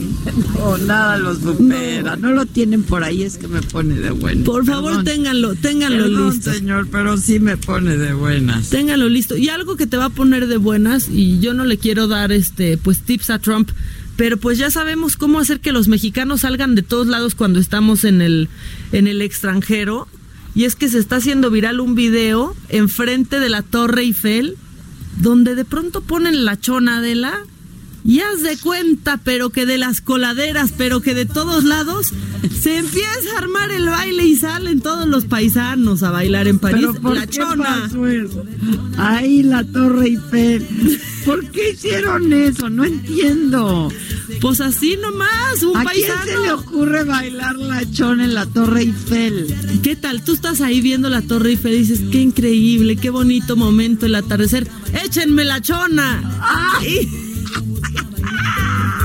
No, nada lo supera. No, lo tienen por ahí, es que me pone de buenas. Por favor, Perdón. ténganlo, ténganlo Perdón, listo. señor, pero sí me pone de buenas. Ténganlo listo. Y algo que te va a poner de buenas, y yo no le quiero dar este, pues tips a Trump, pero pues ya sabemos cómo hacer que los mexicanos salgan de todos lados cuando estamos en el, en el extranjero. Y es que se está haciendo viral un video enfrente de la Torre Eiffel, donde de pronto ponen la chona de la. Y haz de cuenta, pero que de las coladeras, pero que de todos lados, se empieza a armar el baile y salen todos los paisanos a bailar en París. ¿Pero por la qué chona. pasó eso? Ahí la Torre Eiffel. ¿Por qué hicieron eso? No entiendo. Pues así nomás, un ¿A quién paisano. se le ocurre bailar la chona en la Torre Eiffel? ¿Qué tal? Tú estás ahí viendo la Torre Eiffel y dices, qué increíble, qué bonito momento el atardecer. ¡Échenme la chona! Y, (laughs)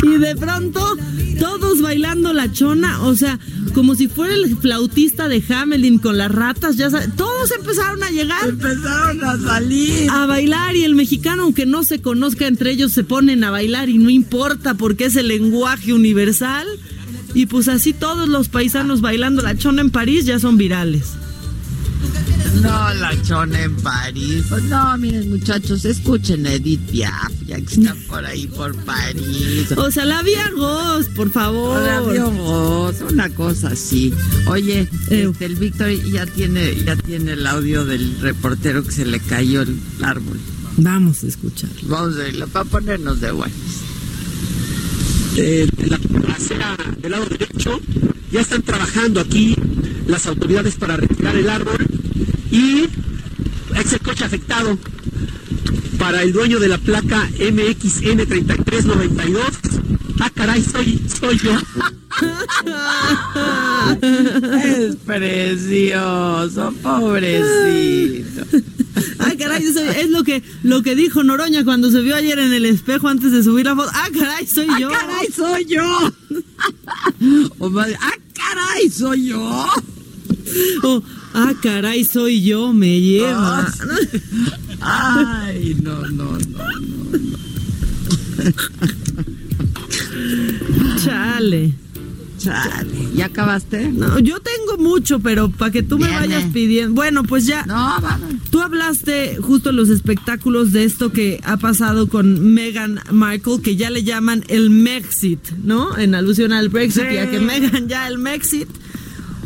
y de pronto, todos bailando la chona, o sea, como si fuera el flautista de Hamelin con las ratas, ya sabes, todos empezaron a llegar. Empezaron a salir. A bailar y el mexicano, aunque no se conozca entre ellos, se ponen a bailar y no importa porque es el lenguaje universal. Y pues así todos los paisanos bailando la chona en París ya son virales. No, la chona en París. Pues no, miren, muchachos, escuchen a Edith Piaf, ya que está por ahí por París. O sea, la vía Ghost, por favor. Hola, Dios, una cosa así. Oye, Eh. este, el Víctor ya tiene, ya tiene el audio del reportero que se le cayó el árbol. Vamos a escuchar. Vamos a irlo para ponernos de buenas. de, de la acera del lado derecho. Ya están trabajando aquí las autoridades para retirar el árbol y es el coche afectado para el dueño de la placa MXN3392. Ah, caray, soy, soy yo. (laughs) Es precioso, pobrecito. Ah, caray, eso es lo que, lo que dijo Noroña cuando se vio ayer en el espejo antes de subir la foto. Ah, caray, soy ¡Ah, yo. caray, soy yo! (laughs) O más, ¡Ah, caray, soy yo! Oh, ah, caray, soy yo, me lleva. Ay, no, no, no, no. Chale. Chale. ¿Ya acabaste? No, yo tengo mucho, pero para que tú me Viene. vayas pidiendo. Bueno, pues ya. No, vamos. Tú hablaste justo en los espectáculos de esto que ha pasado con Meghan Markle, que ya le llaman el Mexit, ¿no? En alusión al Brexit y a que Meghan ya el Mexit.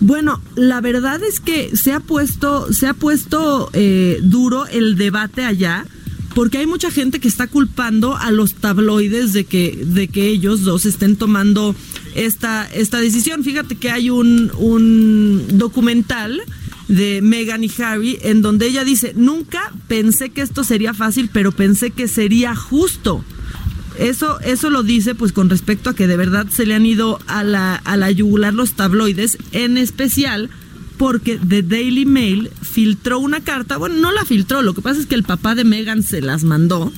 Bueno, la verdad es que se ha puesto, se ha puesto eh, duro el debate allá, porque hay mucha gente que está culpando a los tabloides de que, de que ellos dos estén tomando esta, esta decisión. Fíjate que hay un, un documental de Meghan y Harry en donde ella dice, nunca pensé que esto sería fácil, pero pensé que sería justo. Eso, eso lo dice pues con respecto a que de verdad se le han ido a la, a la yugular los tabloides, en especial porque The Daily Mail filtró una carta, bueno, no la filtró, lo que pasa es que el papá de Meghan se las mandó,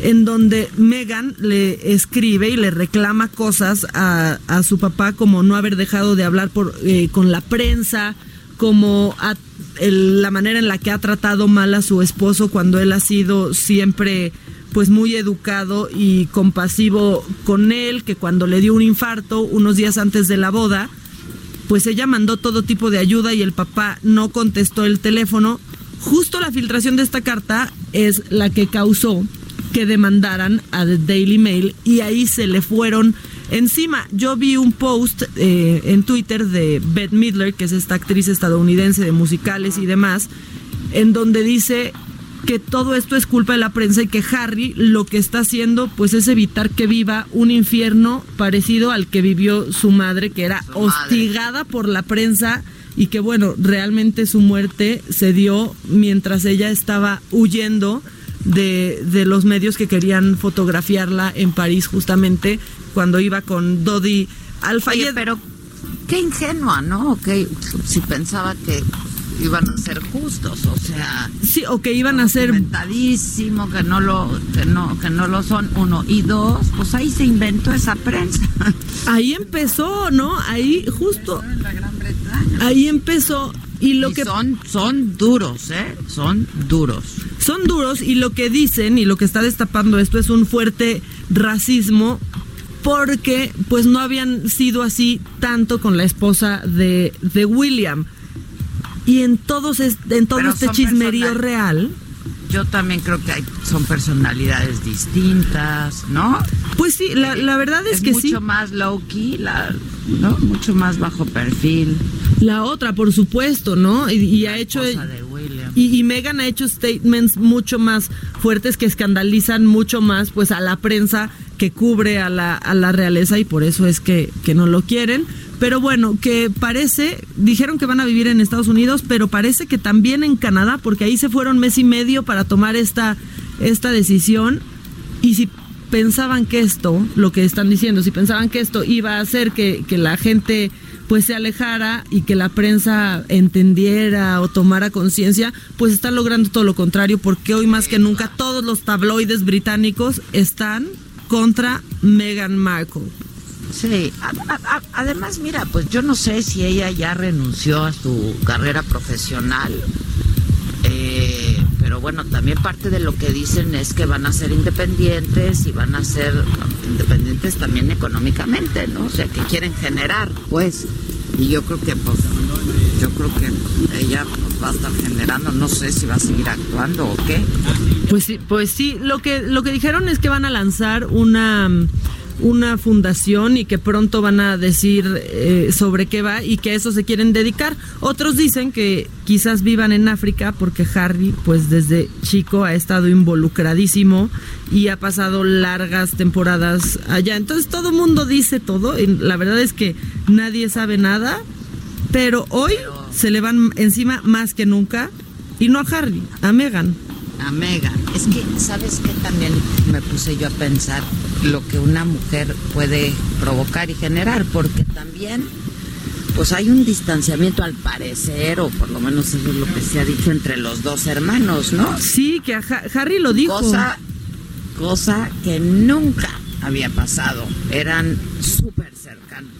en donde Meghan le escribe y le reclama cosas a, a su papá como no haber dejado de hablar por, eh, con la prensa, como la manera en la que ha tratado mal a su esposo cuando él ha sido siempre pues muy educado y compasivo con él, que cuando le dio un infarto unos días antes de la boda, pues ella mandó todo tipo de ayuda y el papá no contestó el teléfono. Justo la filtración de esta carta es la que causó que demandaran a The Daily Mail y ahí se le fueron encima. Yo vi un post eh, en Twitter de Beth Midler, que es esta actriz estadounidense de musicales y demás, en donde dice que todo esto es culpa de la prensa y que Harry lo que está haciendo pues es evitar que viva un infierno parecido al que vivió su madre, que era hostigada por la prensa y que bueno, realmente su muerte se dio mientras ella estaba huyendo de, de los medios que querían fotografiarla en París justamente cuando iba con Dodi Alfayed. Oye, pero qué ingenua, ¿no? Que si pensaba que iban a ser justos, o sea, sí, o que iban a ser que no lo que no que no lo son uno y dos, pues ahí se inventó esa prensa. (laughs) Ahí empezó, ¿no? Ahí justo ahí empezó y lo Y que son son duros, ¿eh? Son duros. son duros y lo que dicen y lo que está destapando esto es un fuerte racismo porque pues no habían sido así tanto con la esposa de, de William. Y en todos es- en todo Pero este chismerío real, Yo también creo que hay, son personalidades distintas, ¿no? pues sí, la, la verdad es, Es que mucho sí. más low key, la, ¿no? Mucho más bajo perfil. La otra, por supuesto, ¿no? Y, y ha hecho de William. y, y Megan ha hecho statements mucho más fuertes que escandalizan mucho más pues a la prensa que cubre a la, a la realeza y por eso es que, que no lo quieren. Pero bueno, que parece, dijeron que van a vivir en Estados Unidos, pero parece que también en Canadá, porque ahí se fueron mes y medio para tomar esta, esta decisión. Y si pensaban que esto, lo que están diciendo, si pensaban que esto iba a hacer que, que la gente pues se alejara y que la prensa entendiera o tomara conciencia, pues están logrando todo lo contrario, porque hoy más que nunca todos los tabloides británicos están contra Meghan Markle. Sí, además, mira, pues yo no sé si ella ya renunció a su carrera profesional, eh, pero bueno, también parte de lo que dicen es que van a ser independientes y van a ser independientes también económicamente, ¿no? O sea, que quieren generar, pues, y yo creo que, pues, yo creo que ella pues, va a estar generando, no sé si va a seguir actuando o qué. Pues sí, pues sí, lo que lo que dijeron es que van a lanzar una una fundación y que pronto van a decir eh, sobre qué va y que a eso se quieren dedicar. Otros dicen que quizás vivan en África porque Harry pues desde chico ha estado involucradísimo y ha pasado largas temporadas allá. Entonces todo mundo dice todo y la verdad es que nadie sabe nada, pero hoy se le van encima más que nunca y no a Harry, a Meghan. A Megan. Es que, ¿sabes qué? También me puse yo a pensar lo que una mujer puede provocar y generar, porque también, pues hay un distanciamiento al parecer, o por lo menos eso es lo que se ha dicho entre los dos hermanos, ¿no? Sí, que a Ha- Harry lo dijo. Cosa, cosa que nunca había pasado. Eran súper cercanos.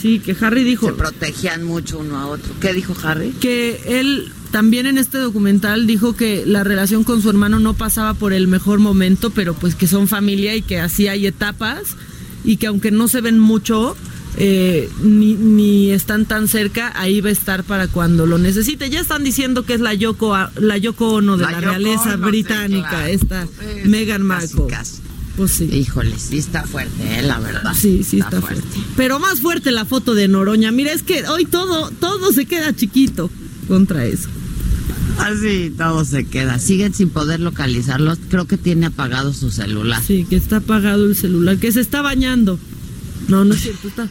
Sí, que Harry dijo. Se protegían mucho uno a otro. ¿Qué dijo Harry? que él también en este documental dijo que la relación con su hermano no pasaba por el mejor momento, pero pues que son familia y que así hay etapas y que aunque no se ven mucho eh, ni, ni están tan cerca, ahí va a estar para cuando lo necesite. Ya están diciendo que es la Yoko, la Yoko Ono de la, realeza Ono, sí, británica, claro. esta casi, Markle. Pues sí. Híjole, sí está fuerte, eh, la verdad. Sí, sí está, fuerte. Pero más fuerte la foto de Noroña. Mira, es que hoy todo, todo se queda chiquito contra eso. Así todo se queda. Siguen sin poder localizarlos. Creo que tiene apagado su celular. Sí, que está apagado el celular, que se está bañando. No, no es cierto, está.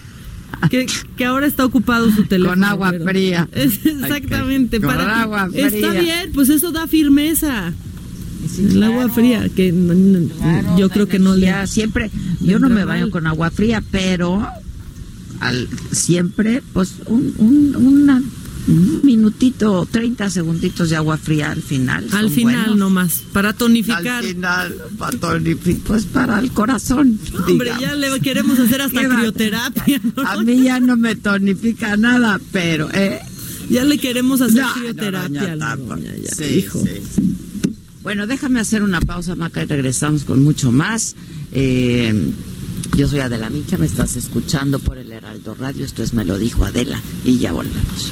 Que, que ahora está ocupado su teléfono. Con agua pero- fría. (laughs) Es exactamente. Con para, agua Está fría. bien, pues eso da firmeza. el agua fría, que Claro, yo creo que no le. Siempre, yo no me baño mal. con agua fría, pero al, siempre, pues, un, un, una- un minutito, 30 segunditos de agua fría al final. Al final buenos. nomás, para tonificar. Al final, para tonificar, pues para el corazón. Hombre, ya le queremos hacer hasta (laughs) crioterapia. ¿no? A mí ya no me tonifica nada, pero, ¿eh? Ya le queremos hacer No, crioterapia. ya, Sí, hijo. sí. Bueno, déjame hacer una pausa, Maca, y regresamos con mucho más. Eh, yo soy Adela Micha, me estás escuchando por el Heraldo Radio. Esto es Me lo dijo Adela y ya volvemos.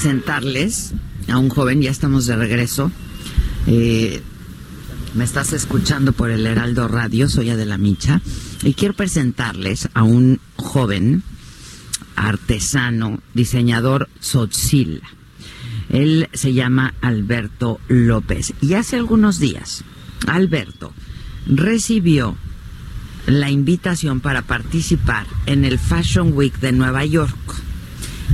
Presentarles a un joven, ya estamos de regreso. Eh, me estás escuchando por el Heraldo Radio, soy Adela Micha, y quiero presentarles a un joven artesano, diseñador Sotzil. Él se llama Alberto López. Y hace algunos días, Alberto recibió la invitación para participar en el Fashion Week de Nueva York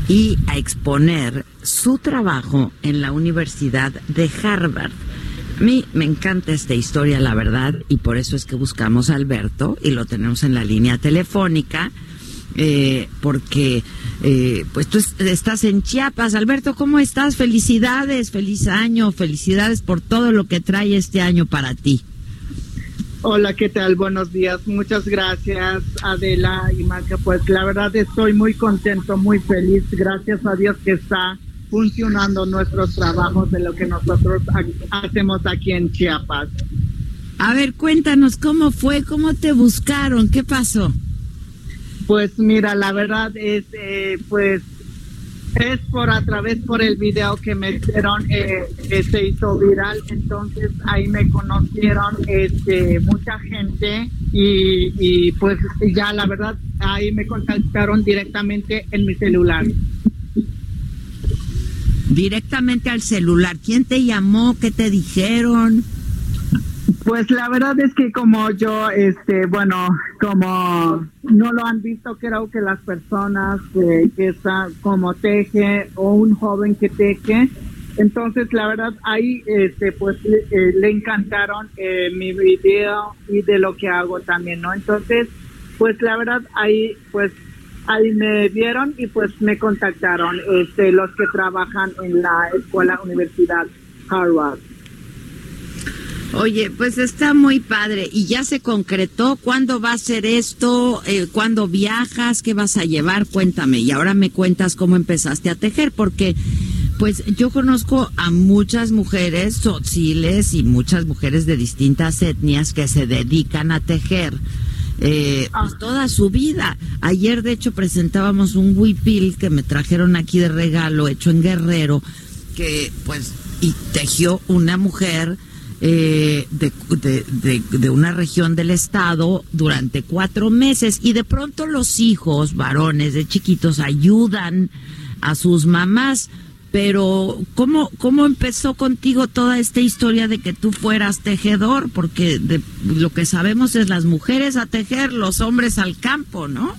y a exponer su trabajo en la Universidad de Harvard. A mí me encanta esta historia, la verdad, y por eso es que buscamos a Alberto y lo tenemos en la línea telefónica, eh, porque eh, pues tú estás en Chiapas. Alberto, ¿cómo estás? Felicidades, feliz año, felicidades por todo lo que trae este año para ti. Hola, ¿qué tal? Buenos días. Muchas gracias, Adela y Marca. Pues la verdad estoy muy contento, muy feliz. Gracias a Dios que está funcionando nuestros trabajos de lo que nosotros hacemos aquí en Chiapas. A ver, cuéntanos cómo fue, cómo te buscaron, qué pasó. Pues mira, la verdad es, eh, pues es por a través por el video que me hicieron eh, que se hizo viral. Entonces ahí me conocieron este mucha gente y, y pues ya la verdad ahí me contactaron directamente en mi celular. Directamente al celular. Quién te llamó qué te dijeron pues la verdad es que como yo, este, bueno, como no lo han visto, creo que las personas que, están como teje o un joven que teje, entonces la verdad ahí, este, pues le, eh, encantaron eh, mi video y de lo que hago también, ¿no? Entonces, pues la verdad ahí, pues ahí me vieron y pues me contactaron, este, los que trabajan en la escuela universidad Harvard. Oye, pues está muy padre. ¿Y ya se concretó? ¿Cuándo va a ser esto? Eh, ¿Cuándo viajas? ¿Qué vas a llevar? Cuéntame. Y ahora me cuentas cómo empezaste a tejer, porque pues yo conozco a muchas mujeres sociles y muchas mujeres de distintas etnias que se dedican a tejer. Eh, pues toda su vida. Ayer, de hecho, presentábamos un huipil que me trajeron aquí de regalo, hecho en Guerrero, que pues, y tejió una mujer eh, de, de, de, una región del estado durante cuatro meses y de pronto los hijos varones de chiquitos ayudan a sus mamás. Pero, ¿cómo, ¿cómo empezó contigo toda esta historia de que tú fueras tejedor? Porque de, lo que sabemos es las mujeres a tejer, los hombres al campo, ¿no?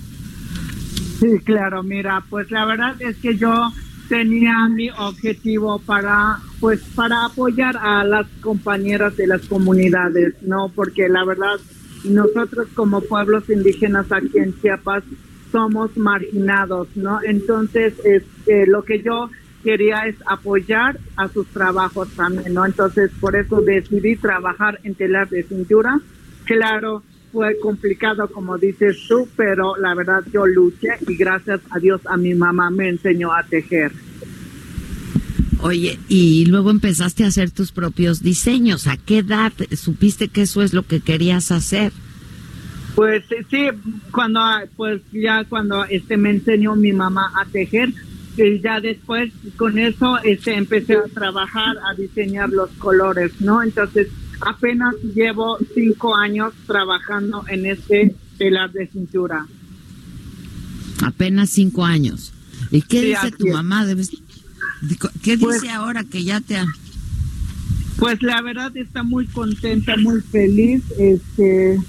Sí, claro, mira, pues la verdad es que yo tenía mi objetivo para pues para apoyar a las compañeras de las comunidades, ¿no? Porque la verdad nosotros como pueblos indígenas aquí en Chiapas somos marginados, ¿no? Entonces, este, lo que yo quería es apoyar a sus trabajos también, ¿no? Entonces, por eso decidí trabajar en telar de cintura. Claro, fue complicado como dices tú, pero la verdad yo luché y gracias a Dios a mi mamá me enseñó a tejer. Oye, y luego empezaste a hacer tus propios diseños. ¿A qué edad supiste que eso es lo que querías hacer? Pues sí, cuando pues ya cuando este me enseñó mi mamá a tejer, y ya después con eso este empecé a trabajar a diseñar los colores, ¿no? Entonces apenas llevo cinco años trabajando en este telar de cintura. Apenas cinco años. ¿Y qué dice tu mamá? Debes... ¿Qué dice Pues- ahora que ya te ha... Pues la verdad está muy contenta, muy feliz, este,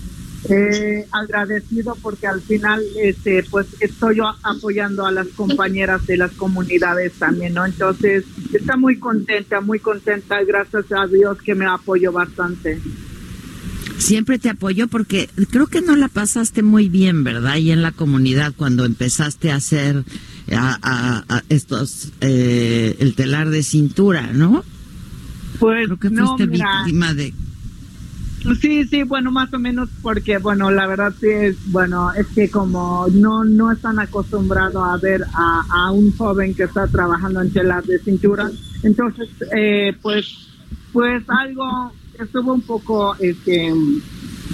eh, agradecido porque al final, este, pues estoy yo apoyando a las compañeras de las comunidades también, ¿no? Entonces está muy contenta, muy contenta, gracias a Dios que me apoyó bastante. Siempre te apoyó porque creo que no la pasaste muy bien, ¿verdad? Y en la comunidad cuando empezaste a hacer a, a- a estos, eh, el telar de cintura, ¿no? Pues Creo que no, fuiste mira, víctima de... Sí, sí, bueno, más o menos porque, bueno, la verdad sí es, bueno, es que como no no están acostumbrados a ver a, a un joven que está trabajando en telas de cintura, entonces, eh, pues, pues algo estuvo un poco, este,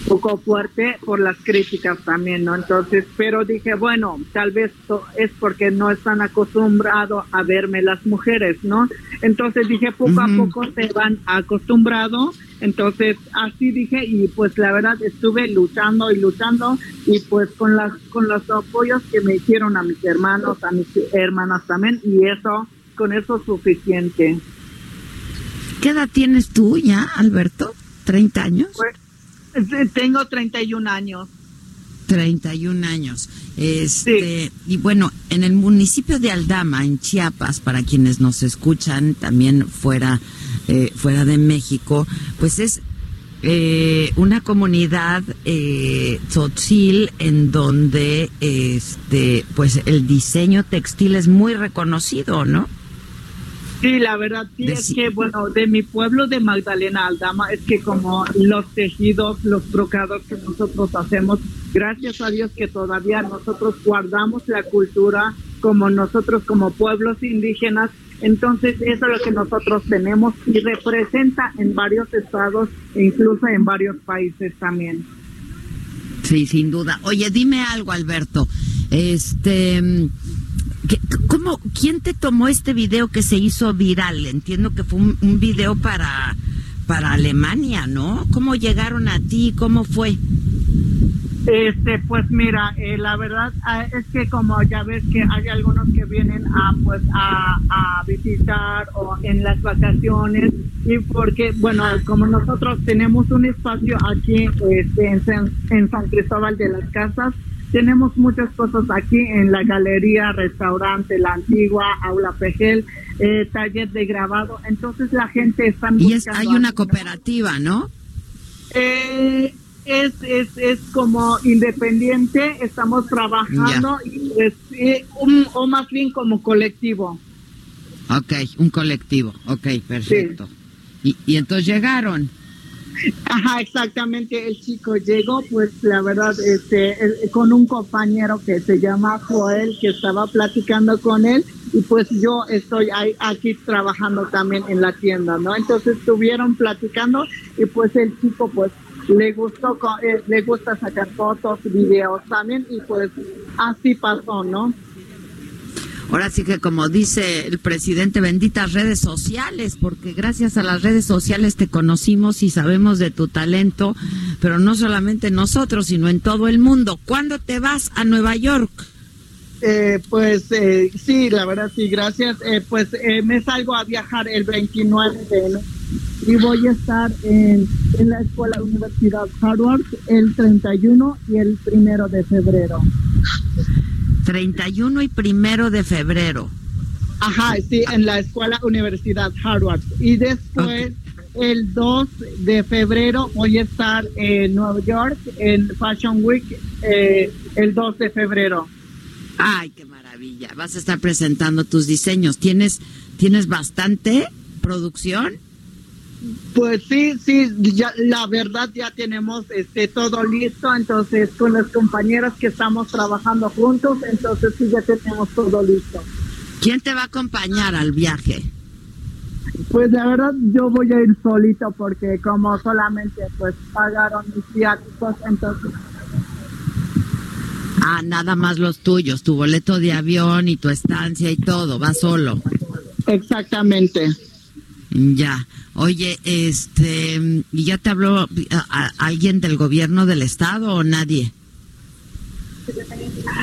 poco fuerte por las críticas también, ¿no? Entonces, pero dije, bueno, tal vez es porque no están acostumbrados a verme las mujeres, ¿no? Entonces dije, poco a poco se van acostumbrado. Entonces, así dije, y pues la verdad estuve luchando y luchando, y pues con las, con los apoyos que me hicieron a mis hermanos, a mis hermanas también, y eso, con eso es suficiente. ¿Qué edad tienes tú ya, Alberto? ¿30 años? Pues, tengo 31 años. 31 años. Este, y bueno, en el municipio de Aldama, en Chiapas, para quienes nos escuchan también fuera, eh, fuera de México, pues es eh, una comunidad eh, tzotzil en donde este, pues el diseño textil es muy reconocido, ¿no? Sí, la verdad sí es que, bueno, de mi pueblo de Magdalena Aldama, es que como los tejidos, los brocados que nosotros hacemos, gracias a Dios que todavía nosotros guardamos la cultura como nosotros como pueblos indígenas, entonces eso es lo que nosotros tenemos y representa en varios estados e incluso en varios países también. Sí, sin duda. Oye, dime algo, Alberto. Este, mm, ¿qué- ¿cómo, quién te tomó este video que se hizo viral? Entiendo que fue un, video para, para Alemania, ¿no? ¿Cómo llegaron a ti? ¿Cómo fue? Este, pues mira, eh, la verdad ah, es que como ya ves que hay algunos que vienen a pues a, a visitar o en las vacaciones y porque bueno como nosotros tenemos un espacio aquí este, en, San, en San Cristóbal de las Casas tenemos muchas cosas aquí en la galería, restaurante, la antigua, aula Pejel, eh, taller de grabado. Entonces la gente está Y es, hay una cooperativa, ¿no? Eh, es, es, es como independiente, estamos trabajando y eh, un- o más bien como colectivo. Ok, un colectivo. Ok, perfecto. Y, y entonces llegaron. Ajá, exactamente. El chico llegó, pues la verdad, este, con un compañero que se llama Joel, que estaba platicando con él, y pues yo estoy ahí, aquí trabajando también en la tienda, ¿no? Entonces estuvieron platicando y pues el chico, pues le gustó, eh, le gusta sacar fotos, videos también, y pues así pasó, ¿no? Ahora sí que como dice el presidente, benditas redes sociales, porque gracias a las redes sociales te conocimos y sabemos de tu talento, pero no solamente nosotros, sino en todo el mundo. ¿Cuándo te vas a Nueva York? Eh, pues eh, sí, la verdad sí, gracias. Eh, pues eh, me salgo a viajar el 29 de enero y voy a estar en, en la Escuela Universidad Harvard el 31 y el primero de febrero. 31 y primero de febrero. Ajá, sí, en la Escuela Universidad Harvard. Y después, el 2 de febrero, voy a estar en Nueva York en Fashion Week eh, el 2 de febrero. Ay, qué maravilla. Vas a estar presentando tus diseños. ¿Tienes, tienes bastante producción? Pues sí, sí, ya, la verdad ya tenemos este todo listo, entonces con los compañeros que estamos trabajando juntos, entonces sí ya tenemos todo listo. ¿Quién te va a acompañar al viaje? Pues la verdad yo voy a ir solito porque como solamente pues pagaron mis viáticos, entonces Ah, nada más los tuyos, tu boleto de avión y tu estancia y todo, va solo. exactamente. Ya. Oye, este, ¿y ya te habló a- a- alguien del gobierno del estado o nadie?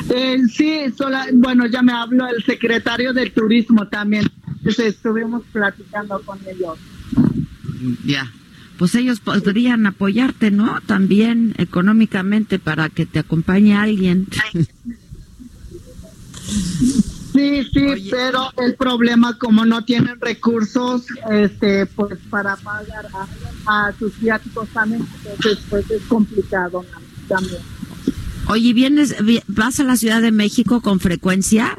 Eh, sí, sola, bueno, ya me habló el secretario del turismo también, entonces estuvimos platicando con ellos. Ya. Pues ellos podrían apoyarte, ¿no? También económicamente para que te acompañe alguien. (laughs) Sí, sí, pero el problema como no tienen recursos, este, pues para pagar a, a sus viáticos también, entonces pues es complicado también. Oye, ¿vienes, vi- vas a la Ciudad de México con frecuencia?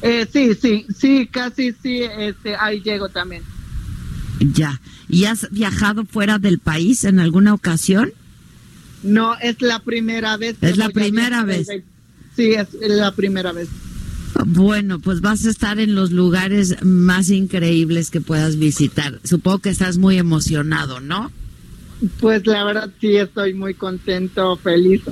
Eh, sí, sí, sí, casi sí, este, ahí llego también. Ya. ¿Y has viajado fuera del país en alguna ocasión? No, es la primera vez. que Es la primera vez. Sí, es la primera vez. Bueno, pues vas a estar en los lugares más increíbles que puedas visitar. Supongo que estás muy emocionado, ¿no? Pues la verdad sí estoy muy contento, feliz.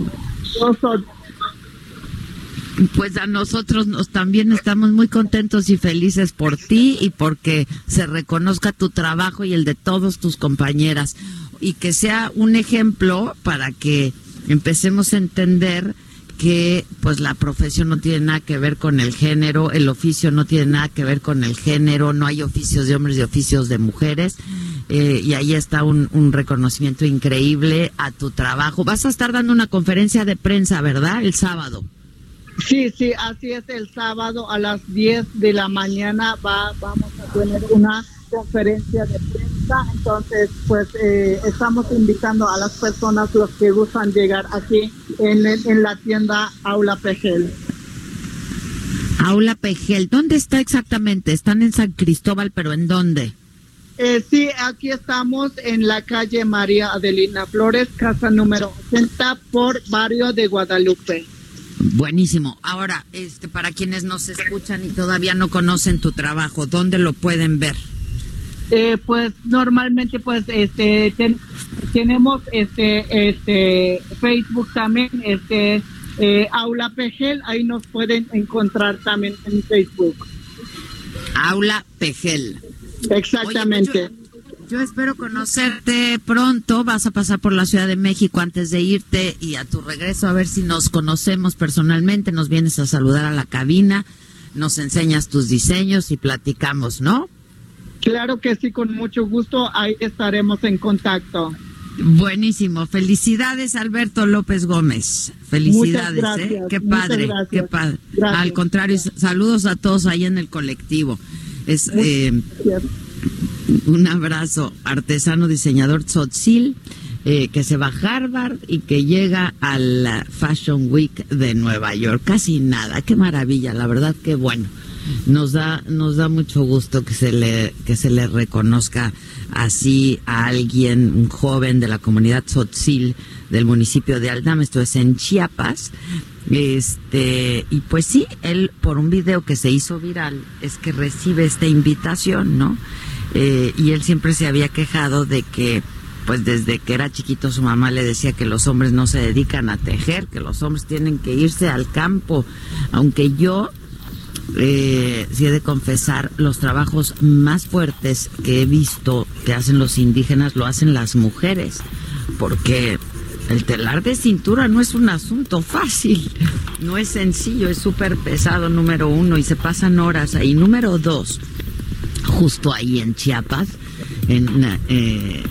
Pues a nosotros nos también estamos muy contentos y felices por ti y porque se reconozca tu trabajo y el de todos tus compañeras y que sea un ejemplo para que empecemos a entender que pues la profesión no tiene nada que ver con el género, el oficio no tiene nada que ver con el género, no hay oficios de hombres y oficios de mujeres. eh, y ahí está un, un reconocimiento increíble a tu trabajo. Vas a estar dando una conferencia de prensa, ¿verdad? El sábado. Sí, sí, así es. El sábado a las 10 de la mañana va, vamos a tener una conferencia de prensa. Entonces, pues eh, estamos invitando a las personas, los que gustan llegar aquí en, en la tienda Aula Pegel. Aula Pegel, ¿dónde está exactamente? Están en San Cristóbal, pero ¿en dónde? Eh, sí, aquí estamos en la calle María Adelina Flores, casa número 80 por barrio de Guadalupe. Buenísimo. Ahora, este, para quienes nos escuchan y todavía no conocen tu trabajo, ¿dónde lo pueden ver? Eh, pues normalmente pues este ten- tenemos este este Facebook también este eh, Aula Pegel ahí nos pueden encontrar también en Facebook Aula Pegel. exactamente Yo espero conocerte pronto. Vas a pasar por la Ciudad de México antes de irte y a tu regreso a ver si nos conocemos personalmente. Nos vienes a saludar a la cabina, nos enseñas tus diseños y platicamos, ¿no? Claro que sí con mucho gusto ahí estaremos en contacto Buenísimo. Felicidades, Alberto López Gómez. Felicidades, Muchas ¿eh? gracias, Qué padre, gracias. qué padre. Gracias. Al contrario, saludos a todos ahí en el colectivo. Es eh, un abrazo, artesano diseñador Tzotzil, eh, que se va a Harvard y que llega a la Fashion Week de Nueva York. Casi nada, qué maravilla, la verdad, qué bueno. Nos da, nos da mucho gusto que se le, que se le reconozca así a alguien, un joven de la comunidad Tzotzil del municipio de Aldama, esto es en Chiapas. Este, y pues sí, él por un video que se hizo viral es que recibe esta invitación, ¿no? Eh, y él siempre se había quejado de que, pues desde que era chiquito su mamá le decía que los hombres no se dedican a tejer, que los hombres tienen que irse al campo, aunque yo eh, sí he de confesar, los trabajos más fuertes que he visto que hacen los indígenas lo hacen las mujeres, porque el telar de cintura no es un asunto fácil, no es sencillo, es súper pesado, número uno, y se pasan horas ahí. Número dos, justo ahí en Chiapas, en, eh,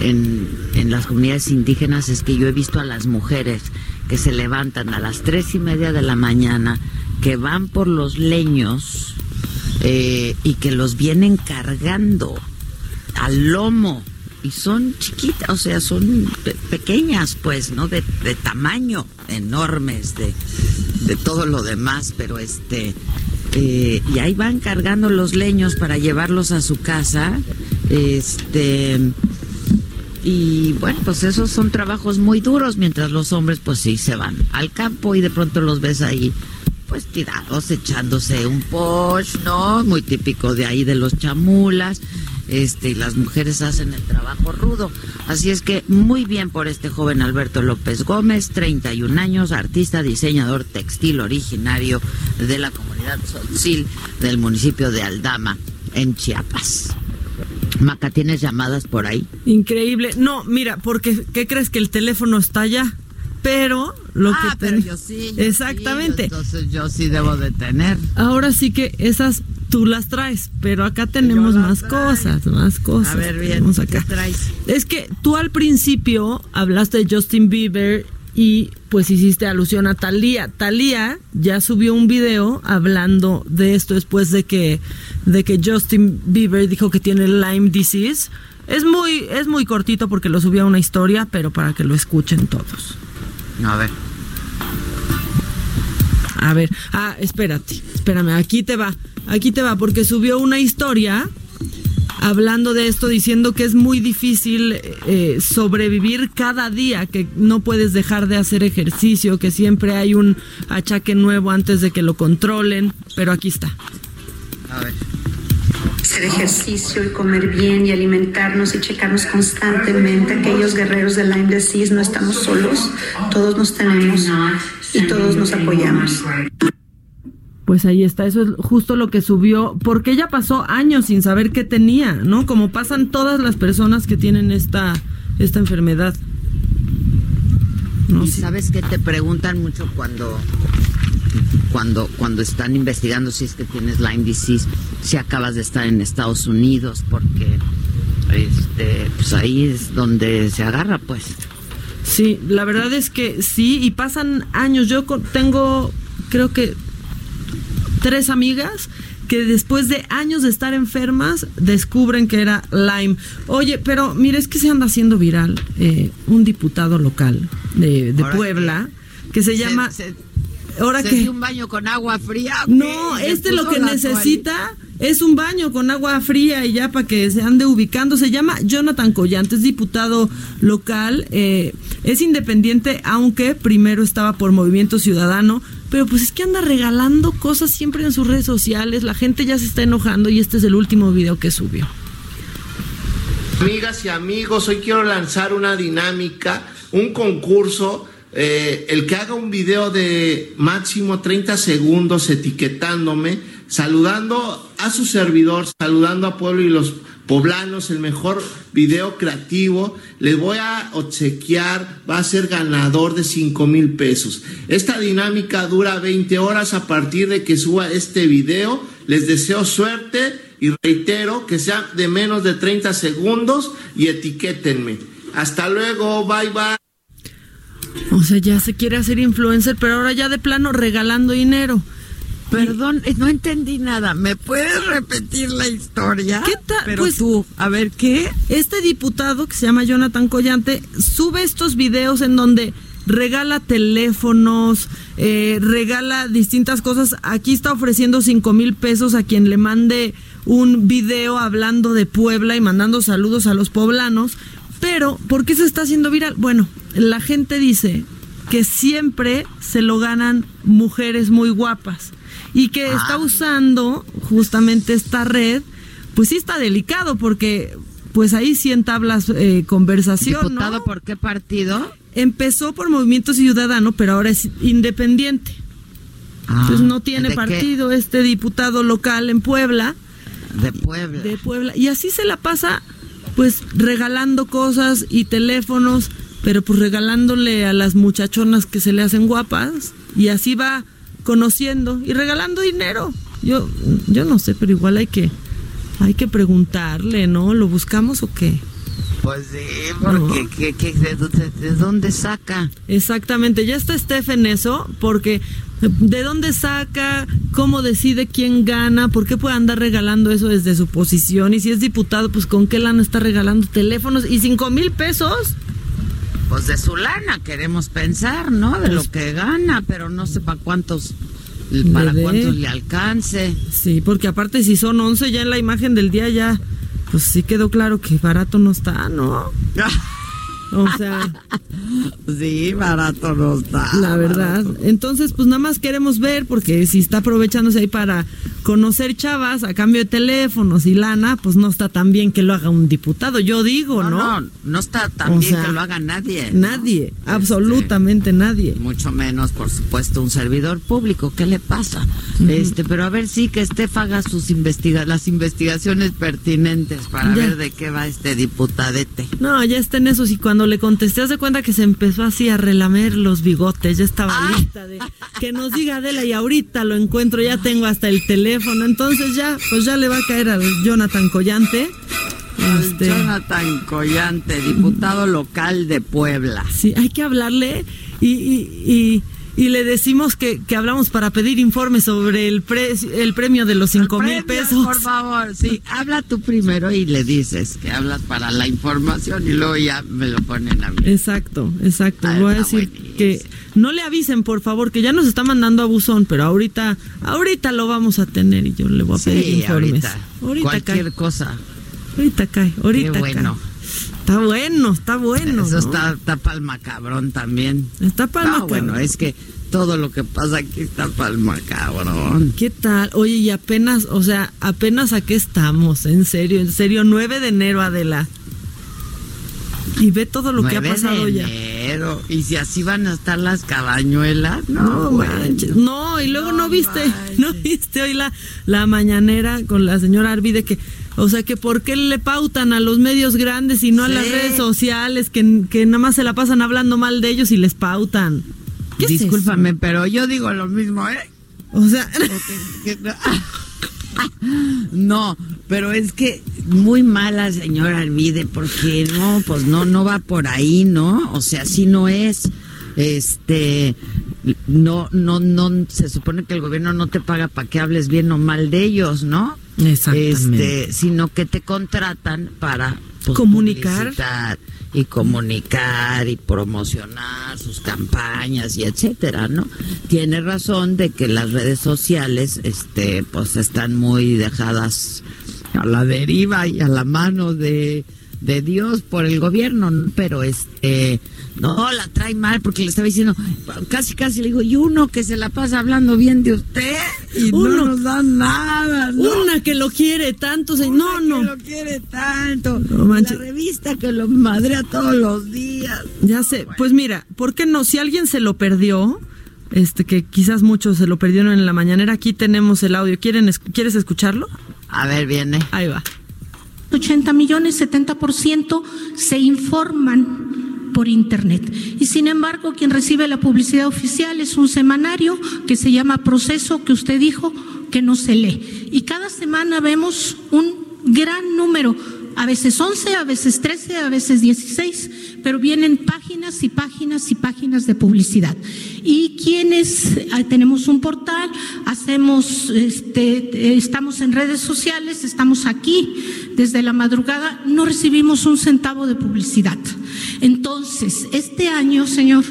en, en las comunidades indígenas, es que yo he visto a las mujeres que se levantan a las tres y media de la mañana, que van por los leños eh, y que los vienen cargando al lomo y son chiquitas, o sea, son pe- pequeñas, pues, ¿no? De, de tamaño, enormes, de, de todo lo demás, pero este, eh, y ahí van cargando los leños para llevarlos a su casa, este, y bueno, pues esos son trabajos muy duros, mientras los hombres, pues sí, se van al campo y de pronto los ves ahí, pues tirados, echándose un posh, ¿no? Muy típico de ahí de los chamulas este, y las mujeres hacen el trabajo rudo. Así es que muy bien por este joven Alberto López Gómez, 31 años, artista, diseñador textil originario de la comunidad Tzotzil del municipio de Aldama, en Chiapas. Maca, ¿tienes llamadas por ahí? Increíble. No, mira, porque ¿qué crees que el teléfono está allá? Pero lo ah, que pero yo sí. yo Exactamente. sí, entonces yo sí debo de tener. Ahora sí que esas tú las traes, pero acá tenemos más traigo. cosas, más cosas. A ver, bien, ¿qué traes? Es que tú al principio hablaste de Justin Bieber y pues hiciste alusión a Thalía. Thalía ya subió un video hablando de esto después de que de que Justin Bieber dijo que tiene Lyme disease. Es muy es muy cortito porque lo subió a una historia, pero para que lo escuchen todos. A ver. A ver, ah, espérate, espérame, aquí te va, aquí te va, porque subió una historia hablando de esto, diciendo que es muy difícil eh, sobrevivir cada día, que no puedes dejar de hacer ejercicio, que siempre hay un achaque nuevo antes de que lo controlen, pero aquí está. A ver hacer ejercicio y comer bien y alimentarnos y checarnos constantemente. Aquellos guerreros de Lyme disease no estamos solos, todos nos tenemos y todos nos apoyamos. Pues ahí está, eso es justo lo que subió, porque ella pasó años sin saber qué tenía, ¿no? Como pasan todas las personas que tienen esta, esta enfermedad. No, y sabes que te preguntan mucho cuando cuando, cuando están investigando si es que tienes Lyme disease, si acabas de estar en Estados Unidos, porque este, pues ahí es donde se agarra, pues. Sí, la verdad es que sí, y pasan años. Yo tengo, creo que, tres amigas que después de años de estar enfermas descubren que era Lyme. Oye, pero mire, es que se anda haciendo viral eh, un diputado local de, Puebla que, se, llama ahora que un baño con agua fría. No, este lo que necesita es un baño con agua fría y ya para que se ande ubicando. Se llama Jonathan Collante, es diputado local, eh, es independiente, aunque primero estaba por Movimiento Ciudadano. Pero pues es que anda regalando cosas siempre en sus redes sociales. La gente ya se está enojando y este es el último video que subió. Amigas y amigos, hoy quiero lanzar una dinámica, un concurso eh, el que haga un video de máximo 30 segundos etiquetándome, saludando a su servidor, saludando a Pueblo y los poblanos, el mejor video creativo, les voy a obsequiar, va a ser ganador de 5 mil pesos. Esta dinámica dura 20 horas a partir de que suba este video. Les deseo suerte y reitero que sea de menos de 30 segundos y etiquétenme. Hasta luego, bye bye. O sea, ya se quiere hacer influencer, pero ahora ya de plano regalando dinero. Perdón, eh, no entendí nada. ¿Me puedes repetir la historia? ¿Qué tal? Pero pues, tú, a ver, ¿qué? Este diputado que se llama Jonathan Collante sube estos videos en donde regala teléfonos, eh, regala distintas cosas. Aquí está ofreciendo cinco mil pesos a quien le mande un video hablando de Puebla y mandando saludos a los poblanos. Pero, ¿por qué se está haciendo viral? Bueno, la gente dice que siempre se lo ganan mujeres muy guapas y que ah. está usando justamente esta red, pues sí está delicado porque pues ahí sí entablas eh, conversación. ¿Diputado por qué partido? Empezó por Movimiento Ciudadano, pero ahora es independiente. Ah, Entonces no tiene partido este diputado local en Puebla. De Puebla. De Puebla. Y así se la pasa pues regalando cosas y teléfonos, pero pues regalándole a las muchachonas que se le hacen guapas y así va conociendo y regalando dinero. Yo yo no sé, pero igual hay que hay que preguntarle, ¿no? ¿Lo buscamos o qué? Pues sí, porque de, dónde saca? Exactamente, ya está Steph en eso, porque ¿de dónde saca? ¿Cómo decide quién gana? ¿Por qué puede andar regalando eso desde su posición? Y si es diputado, pues ¿con qué lana está regalando teléfonos? ¿Y cinco mil pesos? Pues de su lana queremos pensar, ¿no? De lo pues que gana, pero no sé para cuántos para cuántos le alcance. Sí, porque aparte si son 11 ya en la imagen del día ya pues sí quedó claro que barato no está, ¿no? (laughs) O sea, (laughs) sí, barato no está. La verdad. Entonces, pues nada más queremos ver, porque si está aprovechándose ahí para conocer chavas a cambio de teléfonos y lana, pues no está tan bien que lo haga un diputado. Yo digo, ¿no? No, no, está tan bien que lo haga nadie. Nadie, este, absolutamente nadie. Mucho menos, por supuesto, un servidor público. ¿Qué le pasa? Este, pero a ver, sí, que Estef haga sus investiga las investigaciones pertinentes para ver de qué va este diputadete. No, ya está en eso. Y cuando le contesté, hace cuenta que se empezó así a relamer los bigotes. Ya estaba ah. lista de que nos diga Adela y ahorita lo encuentro. Ya tengo hasta el teléfono. Entonces ya, pues ya le va a caer al Jonathan Collante. Este... Jonathan Collante, diputado local de Puebla. Sí, hay que hablarle y, y y le decimos que, que hablamos para pedir informes sobre el, el premio de los cinco mil pesos. Por favor, sí, habla tú primero y le dices que hablas para la información y luego ya me lo ponen a mí. Exacto, exacto. Voy a decir que no le avisen, por favor, que ya nos está mandando a buzón, pero ahorita, ahorita lo vamos a tener y yo le voy a pedir informes. Ahorita, cualquier cosa. Ahorita cae, ahorita Qué bueno. cae. Está bueno, está bueno. Eso ¿no? está, está pa'l macabrón también. Está pa'l No, macabrón. bueno, es que todo lo que pasa aquí está pa'l macabrón. ¿Qué tal? Oye, y apenas, o sea, apenas a qué estamos, en serio, en serio, 9 de enero, Adela. Y ve todo lo que ha 9 pasado de ya. enero. Y si así van a estar las cabañuelas, no, No, manches. No, y luego no, viste, (laughs) no viste hoy la, la mañanera con la señora Arvide que, o sea, que por qué le pautan a los medios grandes y no a las redes sociales, que, que nada más se la pasan hablando mal de ellos y les pautan. ¿Qué Discúlpame, pero yo digo lo mismo, ¿eh? O sea, Que- (laughs) no, pero es que muy mala señora Arvide, porque no, pues no, no va por ahí, ¿no? O sea, así no es. Este, no, no, no, se supone que el gobierno no te paga para que hables bien o mal de ellos, ¿no? Exactamente. Este, sino que te contratan para pues, Comunicar. y comunicar y promocionar sus campañas y etcétera, ¿no? Tiene razón de que las redes sociales, este, pues están muy dejadas a la deriva y a la mano de, de Dios por el gobierno, ¿no? pero este, no, la trae mal porque le estaba diciendo, casi casi le digo, y uno que se la pasa hablando bien de usted y Uno- no nos da nada, ¿no? una que lo quiere tanto, se- no, Una no. que lo quiere tanto. No manches. la revista que lo madrea todos los días. Ya sé, pues mira, ¿por qué no? Si alguien se lo perdió, este que quizás muchos se lo perdieron en la mañanera, aquí tenemos el audio. ¿Quieren es- ¿Quieres escucharlo? A ver, viene. Ahí va. 80 millones, 70% se informan por Internet. Y sin embargo, quien recibe la publicidad oficial es un semanario que se llama Proceso, que usted dijo que no se lee. Y cada semana vemos un gran número, a veces 11, a veces 13, a veces 16, pero vienen páginas y páginas y páginas de publicidad. Y quienes eh, tenemos un portal, hacemos, este, estamos en redes sociales, estamos aquí desde la madrugada, no recibimos un centavo de publicidad. Entonces, este año, señor,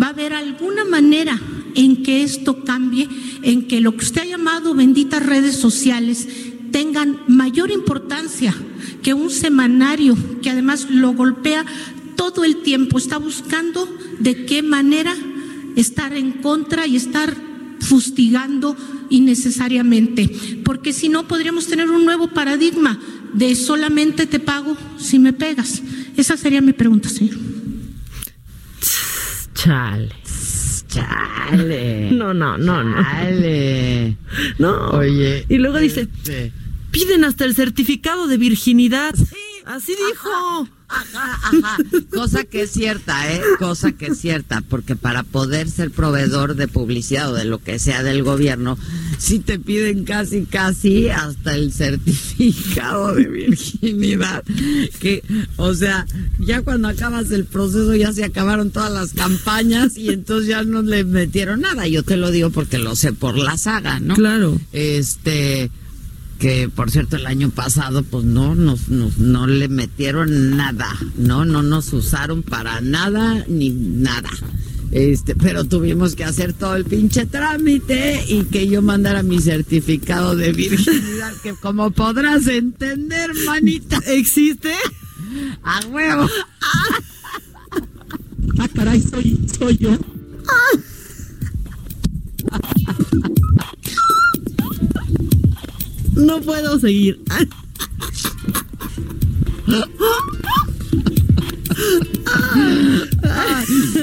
va a haber alguna manera en que esto cambie, en que lo que usted ha llamado benditas redes sociales tengan mayor importancia que un semanario que además lo golpea todo el tiempo, está buscando de qué manera estar en contra y estar fustigando innecesariamente, porque si no podríamos tener un nuevo paradigma de solamente te pago si me pegas. Esa sería mi pregunta, señor. Chale. Chale. No, no, no, no. Chale. No. Oye. Y luego dice, este, piden hasta el certificado de virginidad. Así dijo. Ajá, ajá. Cosa que es cierta, ¿eh? Cosa que es cierta, porque para poder ser proveedor de publicidad o de lo que sea del gobierno, sí te piden casi, casi hasta el certificado de virginidad. Que, o sea, ya cuando acabas el proceso ya se acabaron todas las campañas y entonces ya no le metieron nada. Yo te lo digo porque lo sé por la saga, ¿no? Claro. Este que por cierto el año pasado pues no nos, nos- no le metieron nada, no no nos usaron para nada ni nada. Este, pero tuvimos que hacer todo el pinche trámite y que yo mandara mi certificado de virginidad, que como podrás entender, manita. ¿Existe? A huevo. Ah, caray, soy, soy yo. (laughs) No puedo seguir.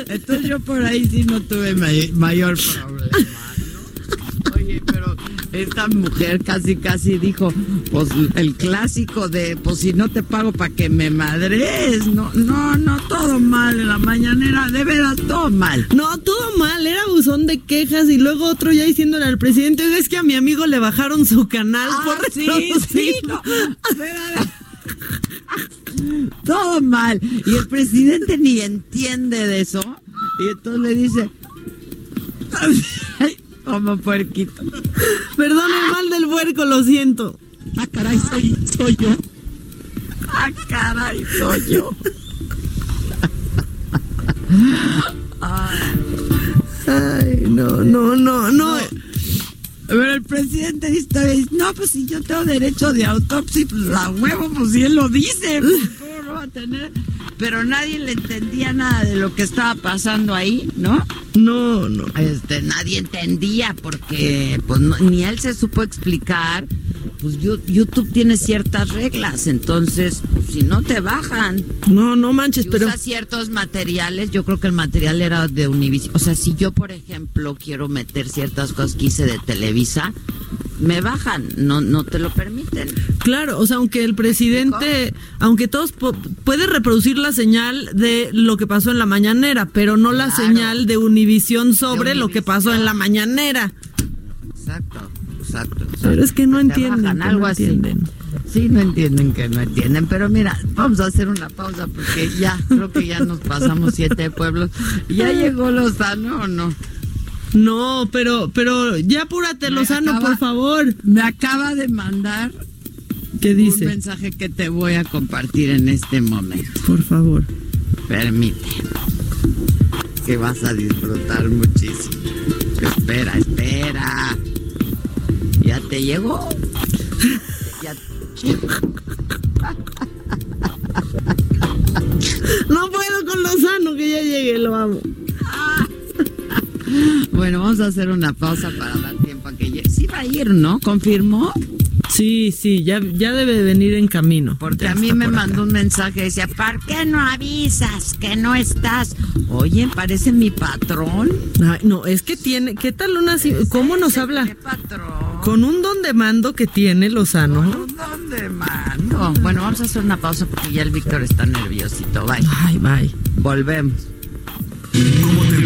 Entonces yo por ahí sí no tuve may- mayor problema. ¿no? Oye, pero esta mujer casi casi dijo, pues el clásico de, pues si no te pago para que me madres, no, no, no, todo mal en la mañanera, de veras, todo mal. No, todo mal, era buzón de quejas y luego otro ya diciéndole al presidente, es que a mi amigo le bajaron su canal Ah, por sí, reproducir". sí, no, (laughs) todo mal. Y el presidente ni entiende de eso. Y entonces le dice, (laughs) "Ay, como puerquito. Perdón, el mal del puerco, lo siento. Ah, caray, soy, soy yo. Ah, caray, soy yo. Ay, no, no, no, no. Pero el presidente dice, no, pues si yo tengo derecho de autopsia, pues la huevo, pues si él lo dice, pues, ¿cómo no va a tener? Pero nadie le entendía nada de lo que estaba pasando ahí, ¿no? No, no. Este, nadie entendía porque pues no- ni él se supo explicar. Pues YouTube tiene ciertas reglas, entonces pues, si no te bajan. No, no manches, pero usa ciertos materiales, yo creo que el material era de Univision. O sea, si yo, por ejemplo, quiero meter ciertas cosas que hice de Televisa, me bajan, no, no te lo permiten. Claro, o sea, aunque el presidente, aunque todos po- puede reproducir la señal de lo que pasó en la mañanera, pero no la señal de Univisión sobre lo que pasó en la mañanera. Exacto, exacto. Pero es que no Te entienden, bajan, que algo no así. entienden. Sí, no entienden que no entienden, pero mira, vamos a hacer una pausa porque ya, creo que ya nos pasamos siete pueblos. ¿Ya llegó Lozano o no? No, pero, pero ya apúrate, Lozano, acaba- por favor. Me acaba de mandar ¿Qué dice? un mensaje que te voy a compartir en este momento. Por favor. Permite. Que vas a disfrutar muchísimo. Espera, espera. ¿Ya te llegó? Ya. (laughs) No puedo con Lozano, que ya llegue, lo amo. Bueno, vamos a hacer una pausa para dar tiempo a que llegue. Sí va a ir, ¿no? ¿Confirmó? Sí, sí, ya, ya debe de venir en camino. Porque Ya a mí me por mandó un mensaje, decía, ¿por qué no avisas que no estás? Oye, parece mi patrón. Ay, no, es que tiene, ¿qué tal una, cómo nos habla? Con un don de mando que tiene Lozano. ¿Dónde mando? Bueno, vamos a hacer una pausa porque ya el Víctor está nerviosito. Bye. Ay, bye. Volvemos.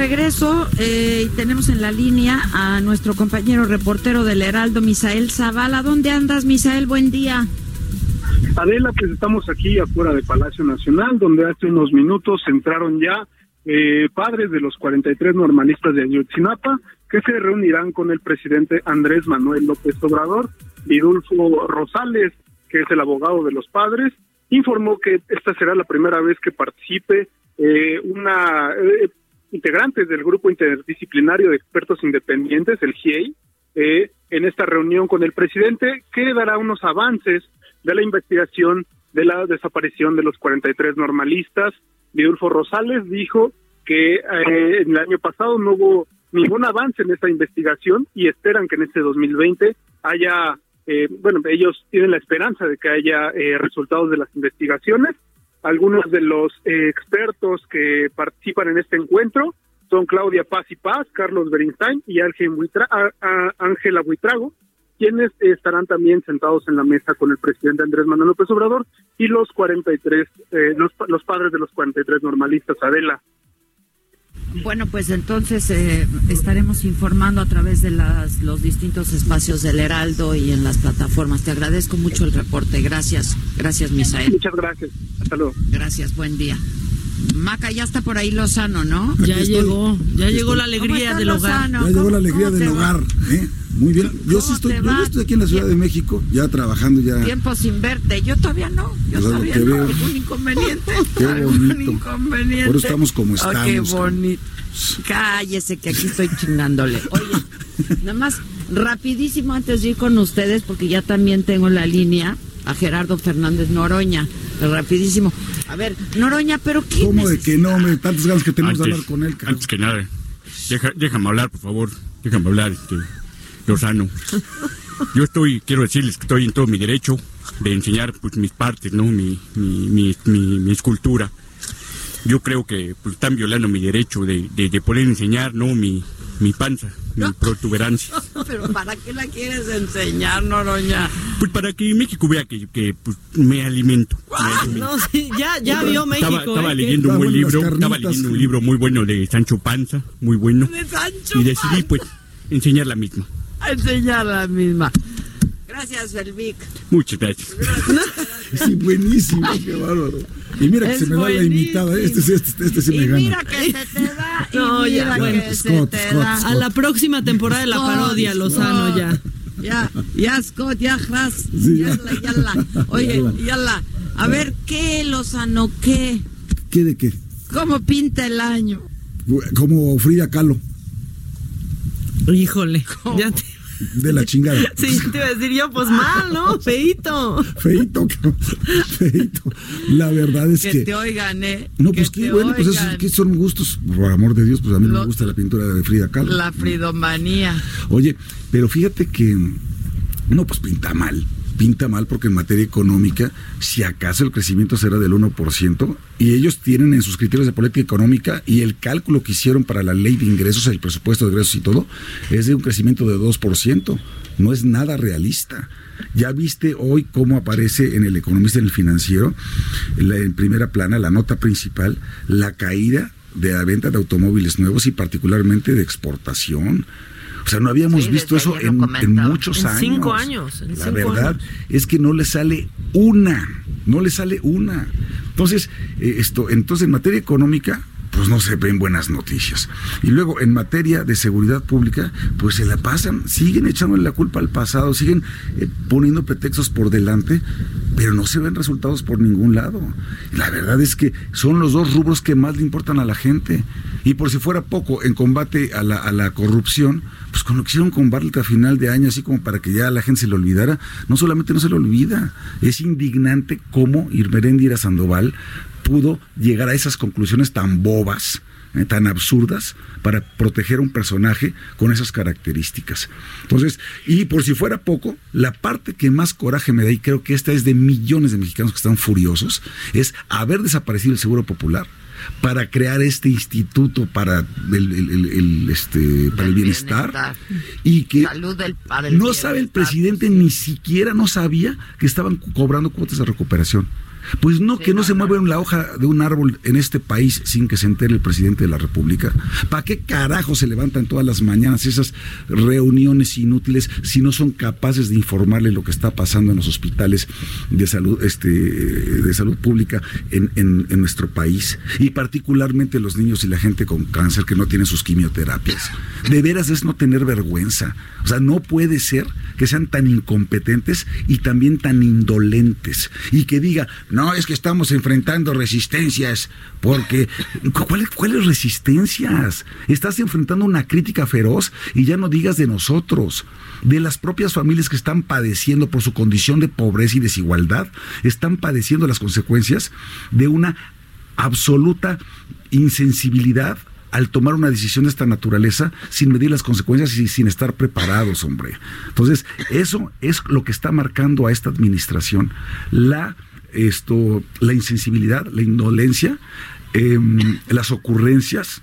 Regreso eh, tenemos en la línea a nuestro compañero reportero del Heraldo, Misael Zavala. ¿Dónde andas, Misael? Buen día. Adela, pues estamos aquí afuera de Palacio Nacional, donde hace unos minutos entraron ya eh, padres de los 43 normalistas de Ayotzinapa, que se reunirán con el presidente Andrés Manuel López Obrador. Vidulfo Rosales, que es el abogado de los padres, informó que esta será la primera vez que participe eh, una eh, integrantes del grupo interdisciplinario de expertos independientes, el GIEI, eh, en esta reunión con el presidente, que dará unos avances de la investigación de la desaparición de los 43 normalistas. Vidulfo Rosales dijo que eh, en el año pasado no hubo ningún avance en esta investigación y esperan que en este 2020 haya, eh, bueno, ellos tienen la esperanza de que haya eh, resultados de las investigaciones. Algunos de los eh, expertos que participan en este encuentro son Claudia Paz y Paz, Carlos Berinstein y Ángela Buitrago, quienes estarán también sentados en la mesa con el presidente Andrés Manuel López Obrador y los 43, eh, los, los padres de los 43 normalistas, Adela. Bueno, pues entonces eh, estaremos informando a través de las, los distintos espacios del Heraldo y en las plataformas. Te agradezco mucho el reporte. Gracias. Gracias, Misael. Muchas gracias. Hasta luego. Gracias. Buen día. Maca, ya está por ahí Lozano, ¿no? Ya llegó, ya llegó la alegría del hogar. Ya llegó la alegría del hogar. ¿eh? Muy bien. Yo sí estoy, yo estoy aquí en la Ciudad de México, ya trabajando ya. Tiempo sin verte. Yo todavía no. Yo Pues, todavía te no. veo. ¿Algún inconveniente? (laughs) Qué ¿Algún bonito. inconveniente? Por eso estamos como Ah, qué estamos, bonito. Cállese que aquí estoy chingándole. Oye, (laughs) nada más rapidísimo antes de ir con ustedes, porque ya también tengo en la línea a Gerardo Fernández Noroña. Rapidísimo. A ver, Noroña, pero ¿qué? ¿Cómo de que no, hombre? Tantas ganas que tenemos de Antes- hablar con él. Antes que nada, deja- déjame hablar, por favor. Déjame hablar, este, Lozano. Yo estoy, quiero decirles que estoy en todo mi derecho de enseñar pues, mis partes, ¿no? Mi, mi, mi, mi- mi escultura. Yo creo que pues, están violando mi derecho de, de, de poder enseñar, ¿no? Mi, mi panza. Mi protuberancia. (laughs) Pero ¿para qué la quieres enseñar, Noroña? Pues para que México vea que, que pues, me alimento. me Ah, alimento. no, sí, ya, ya vio México. Estaba, estaba ¿eh? leyendo un buen libro, carnitas. estaba leyendo un libro muy bueno de Sancho Panza, muy bueno. De Sancho Y decidí pues enseñar la misma. A enseñar la misma. Gracias, Belvic. Muchas gracias. Sí, buenísimo, qué bárbaro. Y mira que Es se me da la imitada, este, este, este sí me Y gana. mira que se te da. Y No, ya, mira bueno. que se Scott, te Scott, da. A la próxima temporada de la Scott, parodia, Lozano, ya. Ya, ya, Scott, ya, Ras. Sí, ya. Yala, yala. Oye, Yala. yala. A ver, ¿qué, Lozano, qué? ¿Qué de qué? ¿Cómo pinta el año? Como Frida Kahlo, Híjole, ya te... de la chingada. Sí, te iba a decir yo, pues mal, ¿no? Feito. Feito, feito. La verdad es Que que. te oigan, ¿eh? No, pues que qué bueno, pues esos que son gustos, por amor de Dios, pues a mí Lo- me gusta la pintura de Frida Kahlo. La fridomanía. Oye, pero fíjate que no, pues pinta mal. Pinta mal porque en materia económica, si acaso el crecimiento será del 1%, y ellos tienen en sus criterios de política económica y el cálculo que hicieron para la ley de ingresos, el presupuesto de ingresos y todo, es de un crecimiento de 2%. No es nada realista. Ya viste hoy cómo aparece en el economista en el financiero, la- en primera plana, la nota principal, la caída de la venta de automóviles nuevos y particularmente de exportación. O sea, no habíamos Sí, visto eso en, muchos En años. cinco años, en la cinco verdad años. es que no le sale una, no le sale una. Entonces, eh, esto, entonces en materia económica, pues no se ven buenas noticias. Y luego en materia de seguridad pública, pues se la pasan, siguen echándole la culpa al pasado, siguen eh, poniendo pretextos por delante, pero no se ven resultados por ningún lado. La verdad es que son los dos rubros que más le importan a la gente. Y por si fuera poco, en combate a la, a la corrupción, pues con lo que hicieron a final de año, así como para que ya la gente se lo olvidara, no solamente no se lo olvida, es indignante cómo Irmeréndira Sandoval pudo llegar a esas conclusiones tan bobas, eh, tan absurdas, para proteger a un personaje con esas características. Entonces, y por si fuera poco, la parte que más coraje me da, y creo que esta es de millones de mexicanos que están furiosos, es haber desaparecido el Seguro Popular para crear este instituto para el, el- el- el, este para el bienestar, bienestar. y que Salud del, para no sabe el bienestar. presidente ni siquiera no sabía que estaban co- cobrando cuotas de recuperación. Pues no, que no, se mueve la hoja de un árbol en este país sin que se entere el presidente de la República. ¿Para qué carajo se levantan todas las mañanas esas reuniones inútiles si no son capaces de informarle lo que está pasando en los hospitales de salud, este, de salud pública en, en- en nuestro país? Y particularmente los niños y la gente con cáncer que no tienen sus quimioterapias. De veras es no tener vergüenza. O sea, no puede ser que sean tan incompetentes y también tan indolentes. Y que diga, no, es que estamos enfrentando resistencias, porque ¿cuáles, cuáles resistencias? Estás enfrentando una crítica feroz y ya no digas de nosotros, de las propias familias que están padeciendo por su condición de pobreza y desigualdad, están padeciendo las consecuencias de una absoluta insensibilidad al tomar una decisión de esta naturaleza sin medir las consecuencias y sin estar preparados, hombre. Entonces, eso es lo que está marcando a esta administración, la esto, la insensibilidad, la indolencia, em, las ocurrencias,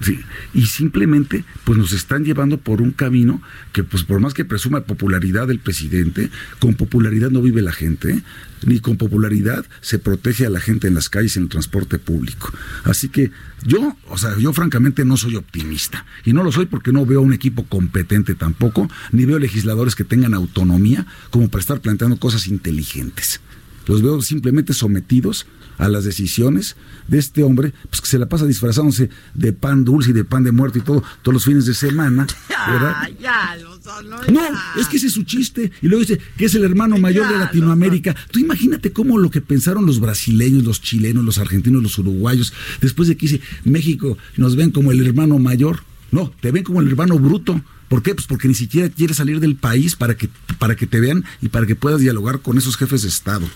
Sí, y simplemente pues nos están llevando por un camino que pues por más que presuma popularidad del presidente, con popularidad no vive la gente, ni con popularidad se protege a la gente en las calles en el transporte público. Así que yo, o sea, yo francamente no soy optimista y no lo soy porque no veo un equipo competente tampoco, ni veo legisladores que tengan autonomía como para estar planteando cosas inteligentes. Los veo simplemente sometidos a las decisiones de este hombre, pues que se la pasa disfrazándose de pan dulce y de pan de muerto y todo, todos los fines de semana, ¿verdad? Ah, ya, Lozano, No, ya. es que ese es su chiste. Y luego dice que es el hermano mayor de Latinoamérica. Tú imagínate cómo lo que pensaron los brasileños, los chilenos, los argentinos, los uruguayos, después de que dice México nos ven como el hermano mayor. No, te ven como el hermano bruto. ¿Por qué? Pues porque ni siquiera quieres salir del país para que, para que te vean y para que puedas dialogar con esos jefes de Estado.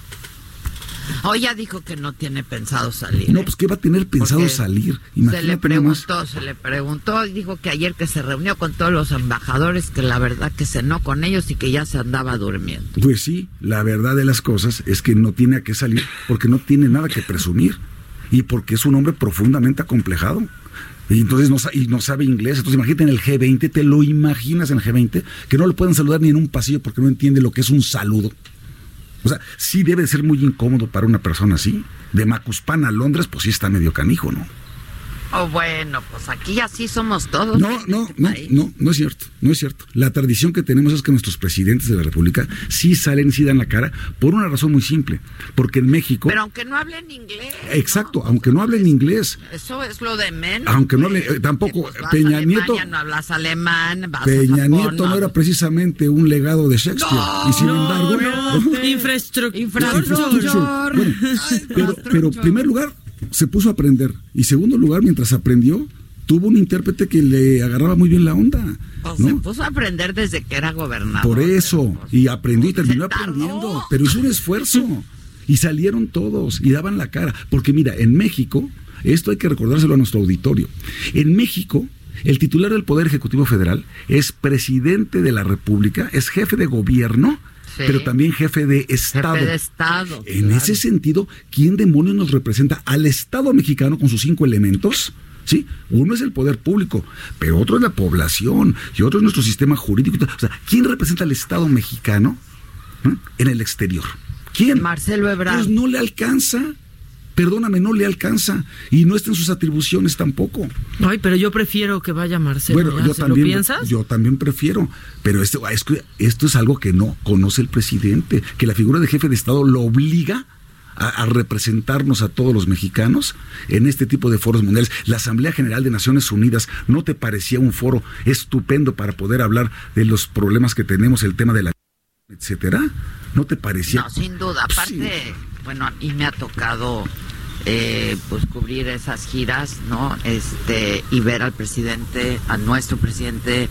(laughs) Hoy ya dijo que no tiene pensado salir. No, ¿eh? pues ¿qué va a tener pensado Porque salir? Se le Imagínate nada más. preguntó, se le preguntó, dijo que ayer que se reunió con todos los embajadores, que la verdad que cenó con ellos y que ya se andaba durmiendo. Pues sí, la verdad de las cosas es que no tiene a qué salir porque no tiene nada que presumir y porque es un hombre profundamente acomplejado. Y entonces no, y no sabe inglés. Entonces imagínate en el G20, te lo imaginas en el G20, que no le pueden saludar ni en un pasillo porque no entiende lo que es un saludo. O sea, sí debe ser muy incómodo para una persona así. De Macuspana a Londres, pues sí está medio canijo, ¿no? Oh, bueno, pues aquí así somos todos. No, no, no, no, no es cierto, no es cierto. La tradición que tenemos es que nuestros presidentes de la República sí salen, sí dan la cara, por una razón muy simple. Porque en México, Pero aunque no hablen inglés, exacto, aunque no hablen inglés, eso es lo de menos. aunque no hable, eh, tampoco, Pues vas Peña a Alemania, Nieto, no hablas alemán, vas a Peña Japón, Nieto no era precisamente un legado de Shakespeare. y sin embargo, Infraestructura. Infrastructure. Bueno, pero, pero en primer lugar, se puso a aprender. Y segundo lugar, mientras aprendió, tuvo un intérprete que le agarraba muy bien la onda. Pues ¿no? se puso a aprender desde que era gobernador. Por eso, y aprendió y terminó aprendiendo, pero hizo un esfuerzo y salieron todos y daban la cara, porque mira, en México, esto hay que recordárselo a nuestro auditorio, en México el titular del Poder Ejecutivo Federal es presidente de la República, es jefe de gobierno, Sí. pero también jefe de Estado. Jefe de Estado. En ese sentido, ¿quién demonios nos representa al Estado mexicano con sus cinco elementos? Sí, uno es el poder público, pero otro es la población y otro es nuestro sistema jurídico. O sea, ¿quién representa al Estado mexicano ¿eh? en el exterior? ¿Quién? Marcelo Ebrard. Pues no le alcanza. Perdóname, no le alcanza. Y no está en sus atribuciones tampoco. Ay, pero yo prefiero que vaya Marcelo. Bueno, ya, yo ¿se también, ¿Lo piensas? yo también prefiero, pero esto, es que esto es algo que no conoce el presidente, que la figura de jefe de Estado lo obliga a, a representarnos a todos los mexicanos en este tipo de foros mundiales. La Asamblea General de Naciones Unidas no te parecía un foro estupendo para poder hablar de los problemas que tenemos, el tema de la etcétera, no te parecía. No, sin duda. Aparte, bueno, a mí me ha tocado eh, pues cubrir esas giras, ¿no? Este y ver al presidente, a nuestro presidente,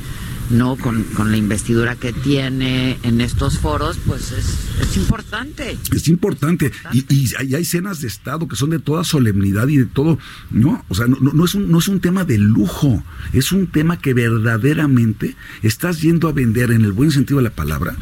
no con, con la investidura que tiene en estos foros, pues es, es importante. Es importante. Y, y hay, hay escenas de Estado que son de toda solemnidad y de todo. No, o sea, no- no es un, no es un tema de lujo. Es un tema que verdaderamente estás yendo a vender en el buen sentido de la palabra.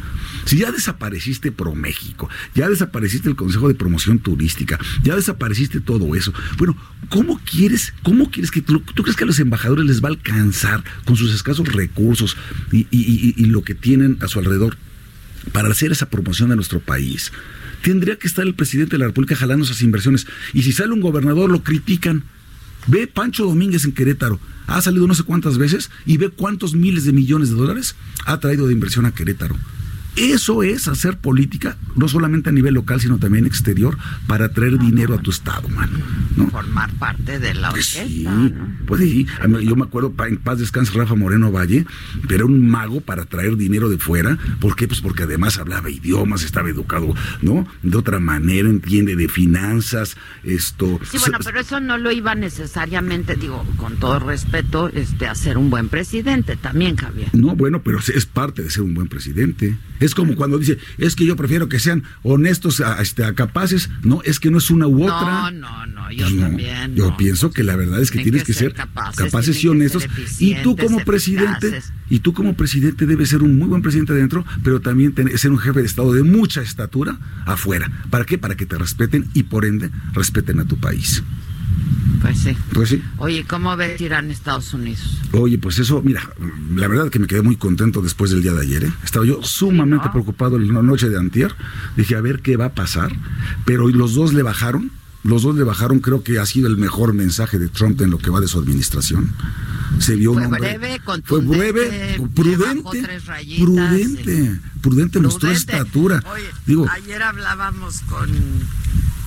Si ya desapareciste Pro México, ya desapareciste el Consejo de Promoción Turística, ya desapareciste todo eso. Bueno, ¿cómo quieres, cómo quieres que tú, crees que a los embajadores les va a alcanzar con sus escasos recursos y, y- y- y lo que tienen a su alrededor para hacer esa promoción de nuestro país. Tendría que estar el presidente de la República jalando esas inversiones. Y si sale un gobernador, lo critican. Ve Pancho Domínguez en Querétaro. Ha salido no sé cuántas veces y ve cuántos miles de millones de dólares ha traído de inversión a Querétaro. Eso es hacer política, no solamente a nivel local, sino también exterior, para traer dinero a tu estado, mano. ¿no? Formar parte de la Pues orquesta. sí, pues sí. Mí- Yo me acuerdo, en paz descanse Rafa Moreno Valle, pero era un mago para traer dinero de fuera. ¿Por qué? Pues porque además hablaba idiomas, estaba educado, ¿no? De otra manera, entiende de finanzas, esto. Sí, bueno, pero eso no lo iba necesariamente, digo, con todo respeto, este, a ser un buen presidente también, Javier. No, bueno, pero es parte de ser un buen presidente. Es como cuando dice, es que yo prefiero que sean honestos, a, este, a capaces. No, es que no es una u otra. No, no, no, yo Pues no, también. Yo no. pienso que la verdad es que tienes que que, ser capaces, capaces, y honestos. Y tú como presidente, eficaces. y tú como presidente debes ser un muy buen presidente adentro, pero también tener- ser un jefe de Estado de mucha estatura afuera. ¿Para qué? Para que te respeten y por ende respeten a tu país. Pues sí. Pues sí. Oye, ¿cómo ves Irán Estados Unidos? Oye, pues eso, mira, la verdad que me quedé muy contento después del día de ayer. ¿eh? Estaba yo sumamente preocupado en la noche de antier. Dije, a ver qué va a pasar. Pero los dos le bajaron. Los dos le bajaron. Creo que ha sido el mejor mensaje de Trump en lo que va de su administración. Se vio Fue un hombre. breve, Fue breve, le bajó prudente. tres rayitas, Prudente. Prudente, mostró estatura. Oye, Digo, ayer hablábamos con,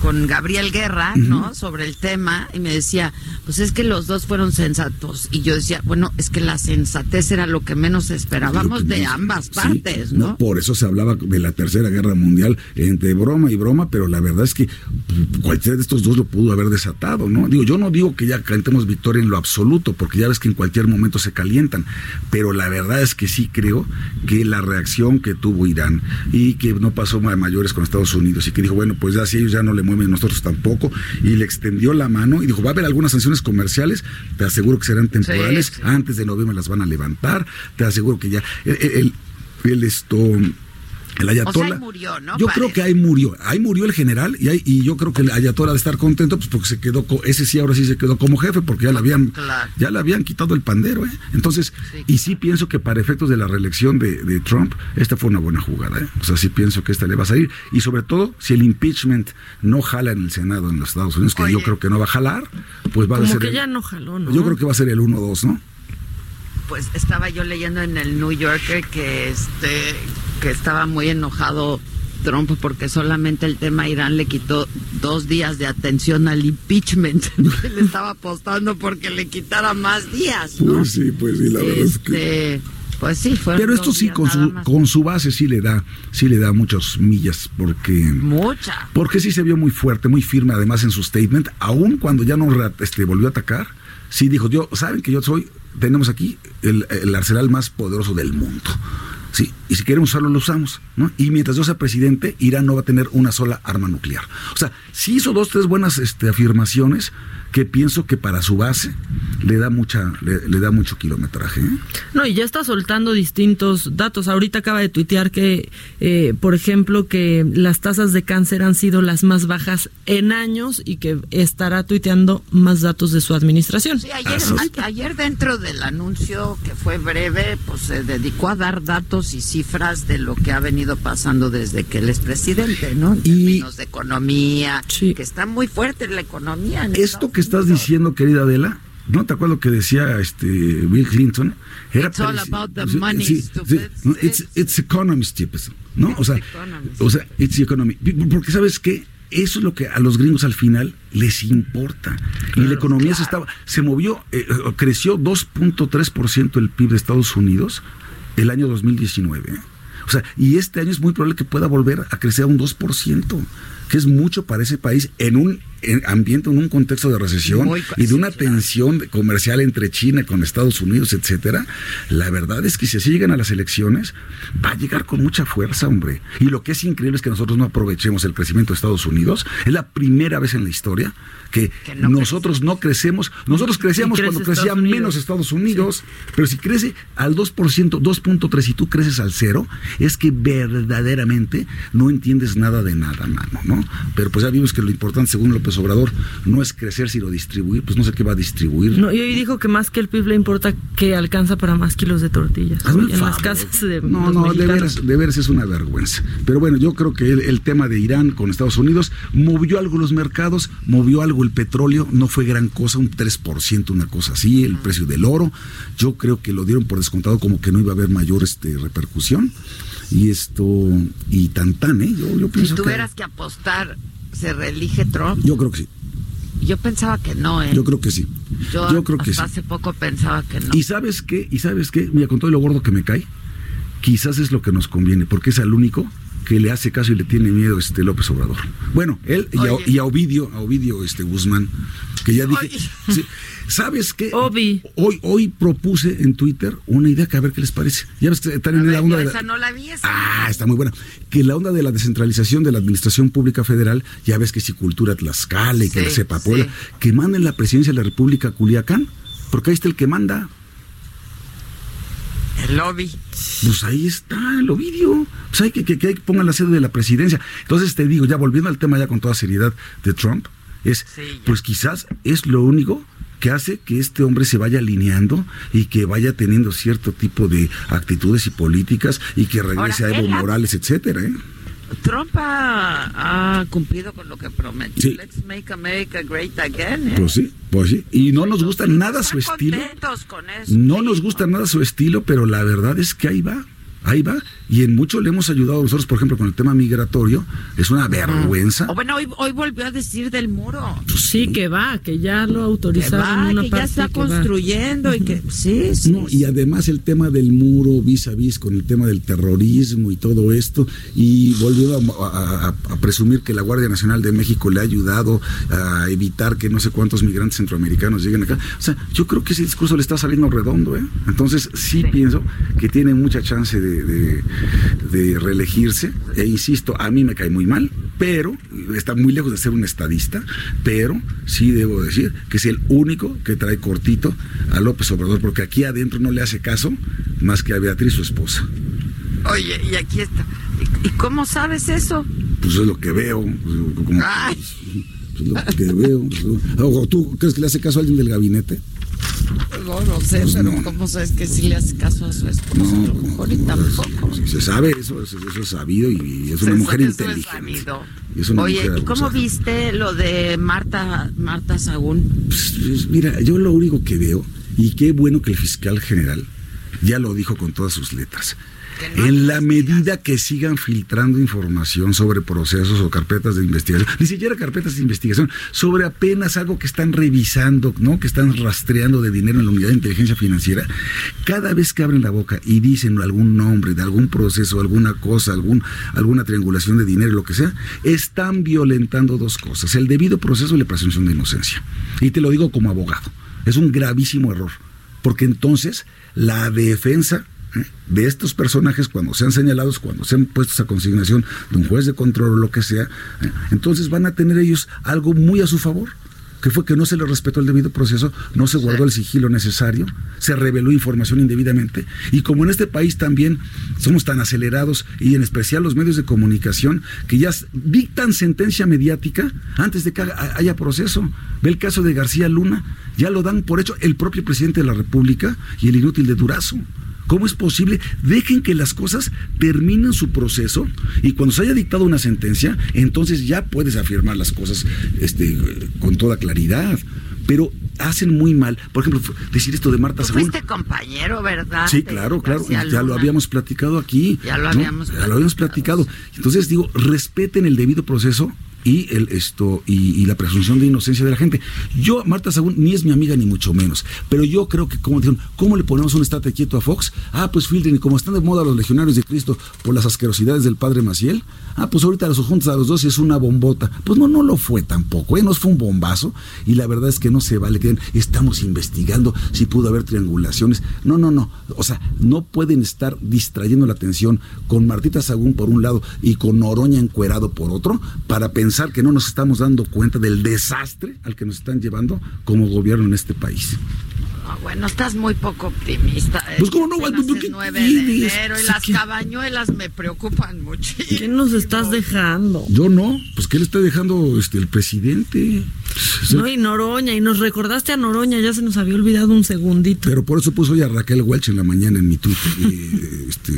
con Gabriel Guerra, ¿no? Sobre el tema y me decía, pues es que los dos fueron sensatos. Y yo decía, bueno, es que la sensatez era lo que menos esperábamos de ambas partes, No, ¿no? por eso se hablaba de la Tercera Guerra Mundial entre broma y broma, pero la verdad es que pues, cualquiera de estos dos lo pudo haber desatado, ¿no? Digo, yo no digo que ya cantemos victoria en lo absoluto, porque ya ves que en cualquier momento se calientan, pero la verdad es que sí creo que la reacción que tuvo Irán y que no pasó a mayores con Estados Unidos y que dijo, bueno, pues ya si ellos ya no le mueven, nosotros tampoco, y le extendió la mano y dijo, va a haber algunas sanciones comerciales, te aseguro que serán temporales, sí. antes de noviembre las van a levantar, te aseguro que ya... el- el- el esto El ayatola. O sea, murió, ¿no? Yo creo que ahí murió. Ahí murió el general y, ahí- y yo creo que el ayatola de estar contento, pues porque se quedó, ese sí ahora sí se quedó como jefe, porque ya le habían, Claro. ya le habían quitado el pandero, ¿eh? Entonces, y sí pienso que para efectos de la reelección de, de Trump, esta fue una buena jugada, ¿eh? O sea, sí pienso que esta le va a salir. Y sobre todo, si el impeachment no jala en el Senado en los Estados Unidos, que yo creo que no va a jalar, pues va a Como ser. que el- ya no jaló, ¿no? Yo creo que va a ser el 1-2, ¿no? Pues estaba yo leyendo en el New Yorker que este que estaba muy enojado Trump porque solamente el tema Irán le quitó dos días de atención al impeachment. (laughs) le estaba apostando porque le quitara más días, ¿no? Pues sí, pues sí, la verdad es que. Este, pues sí, Pero esto sí, con su, con su base sí le da, sí le da muchas millas, porque. Mucha. Porque sí se vio muy fuerte, muy firme, además en su statement, aun cuando ya no este, volvió a atacar, sí dijo, yo, saben que yo soy, tenemos aquí el, arsenal más poderoso del mundo. Sí, y si queremos usarlo, lo usamos, ¿no? Y mientras yo sea presidente, Irán no va a tener una sola arma nuclear. O sea, sí hizo dos, tres buenas este, afirmaciones que pienso que para su base le da mucha, le, le da mucho kilometraje. ¿eh? No, y ya está soltando distintos datos. Ahorita acaba de tuitear que, eh, por ejemplo, que las tasas de cáncer han sido las más bajas en años y que estará tuiteando más datos de su administración. Sí, ayer, a- ayer dentro del anuncio que fue breve, pues se dedicó a dar datos y cifras de lo que ha venido pasando desde que él es presidente, ¿no? En términos de economía, que está muy fuerte la economía. en Esto que estás diciendo, querida Adela, ¿no te acuerdas lo que decía este Bill Clinton? Era It's all about the money, sí, sí, it's, it's economy, stupid, ¿no? O sea, o sea, it's economy. Porque sabes qué? Eso es lo que a los gringos al final les importa. y la economía se estaba, se movió, eh, eh, creció 2.3% el PIB de Estados Unidos el año 2019. ¿eh? O sea, y este año es muy probable que pueda volver a crecer a un 2%, que es mucho para ese país en un ambiente, en un contexto de recesión Muy- y de una tensión comercial entre China con Estados Unidos, etcétera. La verdad es que si así llegan a las elecciones, va a llegar con mucha fuerza, hombre. Y lo que es increíble es que nosotros no aprovechemos el crecimiento de Estados Unidos. Es la primera vez en la historia que, nosotros no crecemos. Nosotros crecíamos crece cuando crecía Estados menos Estados Unidos, pero si crece al 2%, 2.3 y tú creces al cero, es que verdaderamente no entiendes nada de nada, mano, ¿no? Pero pues ya vimos que lo importante, según López Obrador, no es crecer, sino distribuir, pues no sé qué va a distribuir. No, y hoy dijo que más que el PIB le importa que alcanza para más kilos de tortillas Hazme el en las favor. casas de No, los no, de veras, de veras es una vergüenza. Pero bueno, yo creo que el, el tema de Irán con Estados Unidos movió algo los mercados, movió algo el petróleo, no fue gran cosa, un 3%, una cosa así, el precio del oro. Yo creo que lo dieron por descontado como que no iba a haber mayor este, repercusión. Y esto, y tan tan, ¿eh? Yo, yo Si pienso que. tuvieras que apostar, ¿se reelige Trump? Yo creo que sí. Yo pensaba que no, ¿eh? Yo creo que sí. Yo, Yo creo que sí. hace poco pensaba que no. ¿Y sabes qué? ¿Y sabes qué? Mira, con todo lo gordo que me cae, quizás es lo que nos conviene, porque es al único que le hace caso y le tiene miedo este López Obrador. Bueno, él y a, Oye. y a Ovidio, a Ovidio este Guzmán, que ya dije, sí, ¿sabes qué? Hoy hoy propuse en Twitter una idea que a ver qué les parece. Ya ves que están en la onda Yo de la- esa no la vi, esa. Ah, está muy buena. Que la onda de la descentralización de la administración pública federal, ya ves que si Cultura Tlaxcala y que la sepa Puebla, sí. que manden la presidencia de la República a Culiacán, porque ahí está el que manda. El lobby. Pues ahí está el Ovidio. Pues hay que, que, que pongan la sede de la presidencia. Entonces te digo, ya volviendo al tema ya con toda seriedad de Trump, es, pues quizás es lo único que hace que este hombre se vaya alineando y que vaya teniendo cierto tipo de actitudes y políticas y que regrese Ahora, a Evo Morales, etcétera, ¿eh? Trump ha, ha cumplido con lo que prometió. Sí. Let's make America great again. ¿eh? Pues sí, pues sí. Y no nos gusta nada su estilo. Contentos con eso. No nos gusta nada su estilo, pero la verdad es que ahí va. Ahí va. Y en mucho le hemos ayudado nosotros, por ejemplo, con el tema migratorio. Es una vergüenza. O bueno, hoy, hoy volvió a decir del muro. Sí, que va, que ya lo Que autorizaron va, una que ya está que va. construyendo y que sí, sí. No, y además el tema del muro vis a vis con el tema del terrorismo y todo esto, y volvió a, a- a- a presumir que la Guardia Nacional de México le ha ayudado a evitar que no sé cuántos migrantes centroamericanos lleguen acá. O sea, yo creo que ese discurso le está saliendo redondo, ¿eh? Entonces sí, pienso que tiene mucha chance de, de- de reelegirse, e insisto, a mí me cae muy mal, pero está muy lejos de ser un estadista, pero sí debo decir que es el único que trae cortito a López Obrador, porque aquí adentro no le hace caso más que a Beatriz, su esposa. Oye, y aquí está. ¿Y cómo sabes eso? Pues es lo que veo. pues, como- Ay. pues, lo que veo. pues, ¿O ¿Tú crees que le hace caso a alguien del gabinete? No, no sé, Pues pero no. ¿cómo sabes que sí le hace caso a su esposa? No, a lo mejor y tampoco. Sí, se sabe eso, eso, eso es sabido y, es una mujer eso es inteligente. sabido. Y es una Oye, mujer ¿y cómo viste lo de Marta, Marta Sagún? Pues, mira, yo lo único que veo, y qué bueno que el fiscal general ya lo dijo con todas sus letras. En la medida que sigan filtrando información sobre procesos o carpetas de investigación, ni siquiera carpetas de investigación, sobre apenas algo que están revisando, ¿no? Que están rastreando de dinero en la unidad de inteligencia financiera, cada vez que abren la boca y dicen algún nombre de algún proceso, alguna cosa, algún, alguna triangulación de dinero, lo que sea, están violentando dos cosas, el debido proceso y la presunción de inocencia. Y te lo digo como abogado, es un gravísimo error, porque entonces la defensa. De estos personajes cuando sean señalados, cuando sean puestos a consignación de un juez de control o lo que sea, ¿eh? entonces van a tener ellos algo muy a su favor que fue que no se les respetó el debido proceso, no se guardó el sigilo necesario, se reveló información indebidamente, y como en este país también somos tan acelerados, y en especial los medios de comunicación, que ya dictan sentencia mediática antes de que haya proceso. Ve el caso de García Luna, ya lo dan por hecho el propio presidente de la República y el inútil de Durazo. ¿Cómo es posible? Dejen que las cosas terminen su proceso y cuando se haya dictado una sentencia, entonces ya puedes afirmar las cosas este, con toda claridad. Pero hacen muy mal. Por ejemplo, decir esto de Marta Tú Sagún. fuiste compañero, ¿verdad? Sí, claro, claro. Ya lo habíamos platicado aquí. Ya lo ¿no? habíamos Ya lo habíamos platicado. Entonces digo, respeten el debido proceso y el esto y, y la presunción de inocencia de la gente. Yo, Marta Sagún, ni es mi amiga ni mucho menos. Pero yo creo que, como dijeron, ¿cómo le ponemos un estate quieto a Fox? Ah, pues filtren, y como están de moda los legionarios de Cristo por las asquerosidades del padre Maciel, ah, pues ahorita los juntas a los dos y es una bombota. Pues no, no lo fue tampoco, ¿eh? No fue un bombazo. Y la verdad es que no se vale que estamos investigando si pudo haber triangulaciones. No, no, no. O sea, no pueden estar distrayendo la atención con Martita Sagún por un lado y con Noroña encuerado por otro para pensar que no nos estamos dando cuenta del desastre al que nos están llevando como gobierno en este país. Ah, bueno, estás muy poco optimista. ¿eh? Pues, ¿cómo no? ¿Tú es qué 9 de tienes? enero y Sí, las ¿qué? cabañuelas me preocupan mucho. ¿Qué nos estás dejando? Yo no, pues ¿qué le está dejando este el presidente? Pues, No, y Noroña, y nos recordaste a Noroña, ya se nos había olvidado un segundito. Pero por eso puso hoy a Raquel Welch en la mañana en mi Twitter (laughs) este,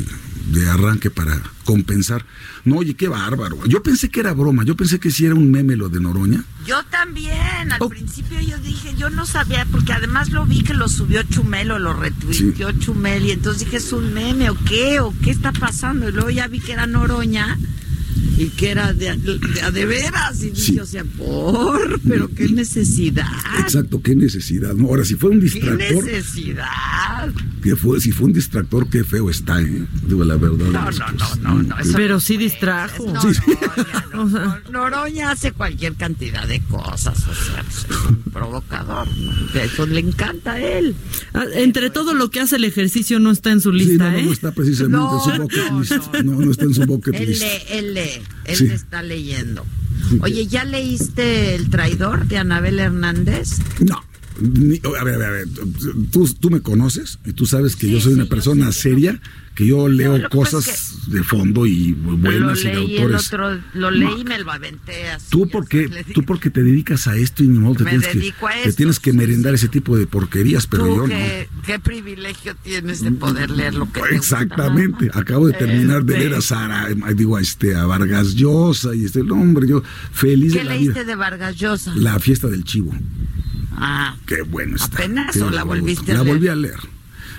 de arranque para compensar. No, oye, qué bárbaro. Yo pensé que era broma, yo pensé que sí era un meme lo de Noroña. Yo también, Oh. al principio yo dije, yo no sabía, porque además lo vi que lo subió Chumel o lo retuiteó Chumel, y entonces dije, ¿es un meme o qué? ¿O qué está pasando? Y luego ya vi que era Noroña y que era de, de, a de veras, y dije, o sea, por, pero qué necesidad, Exacto, qué necesidad. ¿no? Ahora, si fue un qué distractor, necesidad. que fue, si fue un distractor, qué feo está, ¿eh? Digo la verdad. No, no, cosas. no, no, no, eso Pero sí distrajo. No, no, (laughs) no, no, Noroña hace cualquier cantidad de cosas, o sea, pues, es un provocador, ¿no? Eso le encanta a él. Ah, Entre todo lo que hace el ejercicio no está en su Sí, lista, no, no, ¿eh? no está precisamente en su bucket list. No, no está en su bucket Él list. lee, él lee, él Sí. está leyendo. Oye, ¿ya leíste El traidor de Anabel Hernández? No. ni- a ver, a ver, a ver. Tú, tú me conoces y tú sabes que yo soy una persona seria, que yo leo que pasa cosas es de fondo y buenas y de autores. otro, lo leí y me lo aventé así. Tú porque, tú porque te dedicas a esto y ni modo te Me tienes, que, te tienes que merendar ese tipo de porquerías, pero Tú yo no. qué, qué privilegio tienes de poder leer lo que te Exactamente. Acabo de (laughs) terminar de leer a Sara, digo a este a Vargas Llosa y este hombre, yo feliz ¿Qué de la leíste vida. de Vargas Llosa? La fiesta del chivo. Ah, Qué bueno está. ¿Apenas Qué o la volviste a La leer? volví a leer.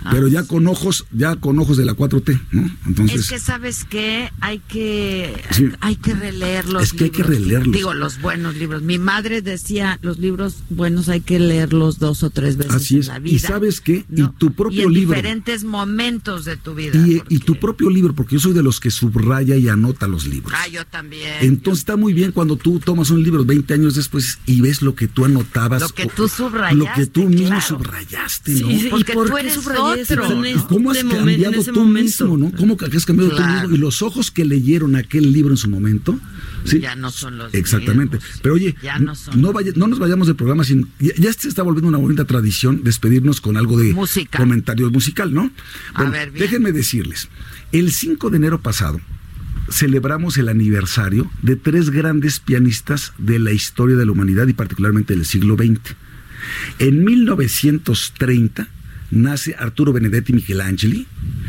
Ah, pero ya con ojos, ya con ojos de la 4T, ¿no? Entonces, es que sabes que hay que Sí. hay que releer los Es que hay que releerlos. Digo, los buenos libros. Mi madre decía, los libros buenos hay que leerlos dos o tres veces así en es. la vida. Y sabes qué, y tu y propio en libro. diferentes momentos de tu vida. Y, y tu propio libro, porque yo soy de los que subraya y anota los libros. Ah, yo también. Entonces está muy bien cuando tú tomas un libro 20 años después y ves lo que tú anotabas. Lo que tú subrayaste, Lo que tú mismo claro. subrayaste, ¿no? sí, ¿y Porque por tú eres? ¿Cómo has cambiado tú mismo, no? ¿Cómo has cambiado tú Claro. mismo? Y los ojos que leyeron aquel libro en su momento, ¿sí? Ya no son los Exactamente. Pero oye, Ya no son no, vaya- no nos vayamos del programa sin... Ya, ya se está volviendo una bonita tradición despedirnos con algo de Música. comentario musical, ¿no? A Bueno, ver, bien. déjenme decirles, el 5 de enero pasado celebramos el aniversario de tres grandes pianistas de la historia de la humanidad y particularmente del siglo XX. En 1930 nace Arturo Benedetti Michelangeli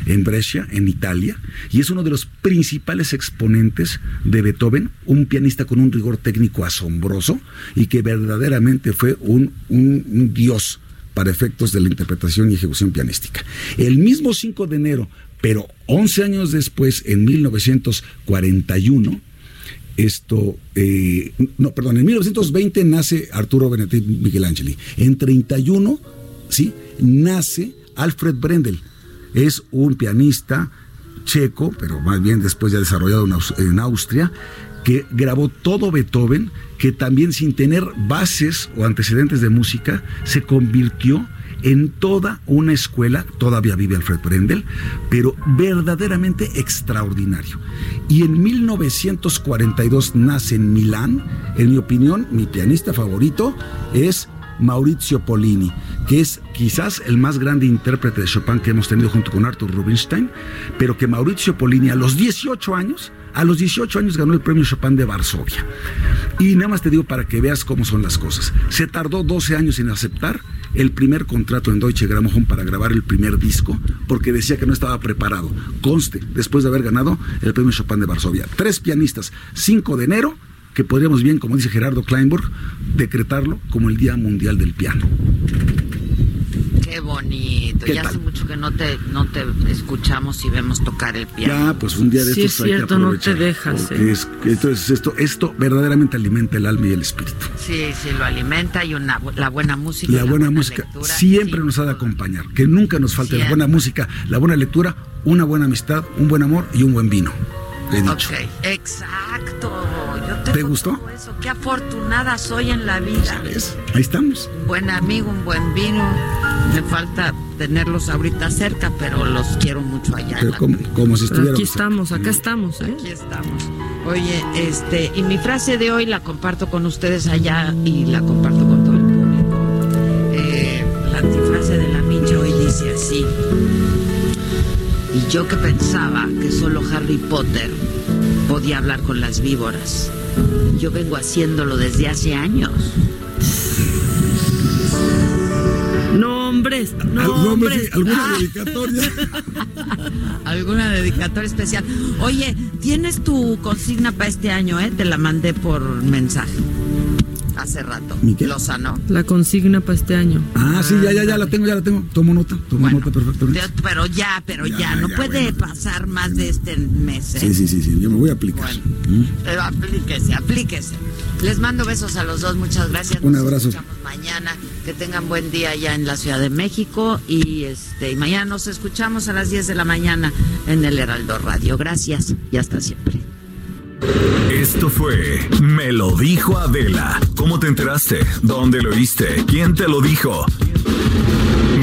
en Brescia, en Italia, y es uno de los principales exponentes de Beethoven, un pianista con un rigor técnico asombroso y que verdaderamente fue un, un- dios para efectos de la interpretación y ejecución pianística. El mismo 5 de enero, pero 11 años después, en 1941, esto, eh, no, perdón, en 1920 nace Arturo Benedetti Michelangeli. En 31, ¿sí? Nace Alfred Brendel. Es un pianista checo, pero más bien después ya desarrollado en, Aus- en Austria, que grabó todo Beethoven, que también sin tener bases o antecedentes de música, se convirtió en toda una escuela, todavía vive Alfred Brendel, pero verdaderamente extraordinario. Y en 1942 nace en Milán, en mi opinión, mi pianista favorito es Maurizio Pollini, que es quizás el más grande intérprete de Chopin que hemos tenido junto con Arthur Rubinstein, pero que Maurizio Pollini a los 18 años, a los 18 años ganó el premio Chopin de Varsovia. Y nada más te digo para que veas cómo son las cosas. Se tardó 12 años en aceptar el primer contrato en Deutsche Grammophon para grabar el primer disco, porque decía que no estaba preparado. Conste, después de haber ganado el premio Chopin de Varsovia. Tres pianistas, 5 de enero, que podríamos bien, como dice Gerardo Kleinburg, decretarlo como el Día Mundial del Piano. Qué bonito. ¿Qué ya hace mucho que no te, no te escuchamos y vemos tocar el piano. Ya, pues un día de Sí, estos es hay que cierto, no te aprovechar, dejas, ¿eh? es- entonces esto, esto verdaderamente alimenta el alma y el espíritu. Sí, sí, lo alimenta y una, la buena música. La buena música lectura. siempre nos ha de acompañar, que nunca nos falte la buena música, la buena lectura, una buena amistad, un buen amor y un buen vino. He dicho. Ok, exacto. Yo ¿Te gustó? todo eso. Qué afortunada soy en la vida. Ahí estamos. Un buen amigo, un buen vino. Me falta tenerlos ahorita cerca, pero los quiero mucho allá. en Pero la como, como si estuviéramos. aquí estamos, acá estamos, ¿eh? Aquí estamos. Oye, este, y mi frase de hoy la comparto con ustedes allá y la comparto con todo el público. Eh, la antifrase de la Micha hoy dice así. Y yo que pensaba que solo Harry Potter podía hablar con las víboras. Yo vengo haciéndolo desde hace años. Nombres, nombres. ¿Alguna Ah. dedicatoria? (laughs) Alguna dedicatoria especial. Oye, tienes tu consigna para este año, ¿eh? Te la mandé por mensaje. Hace rato. ¿Mi qué? Lozano. La consigna para este año. Ah, sí, ya, ya, ya la tengo, ya la tengo. Tomo nota, tomo nota perfectamente. Te- Pero ya, pero ya, Ya, no ya, puede pasar más de este mes, ¿eh? Sí, sí, sí, sí, yo me voy a aplicar. ¿Mm? Pero aplíquese, aplíquese. Les mando besos a los dos, muchas gracias. Un Nos abrazo. escuchamos mañana. Que tengan buen día allá en la Ciudad de México y este y mañana nos escuchamos a las 10 de la mañana en el Heraldo Radio. Gracias y hasta siempre. Esto fue Me lo dijo Adela. ¿Cómo te enteraste? ¿Dónde lo oíste? ¿Quién te lo dijo?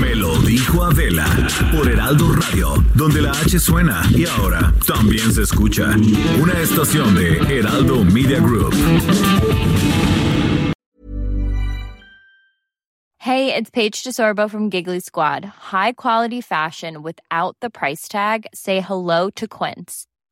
Me lo dijo Adela por Heraldo Radio, donde la H suena y ahora también se escucha. Una estación de Heraldo Media Group. Hey, it's Paige DeSorbo from Giggly Squad. High quality fashion without the price tag. Say hello to Quince.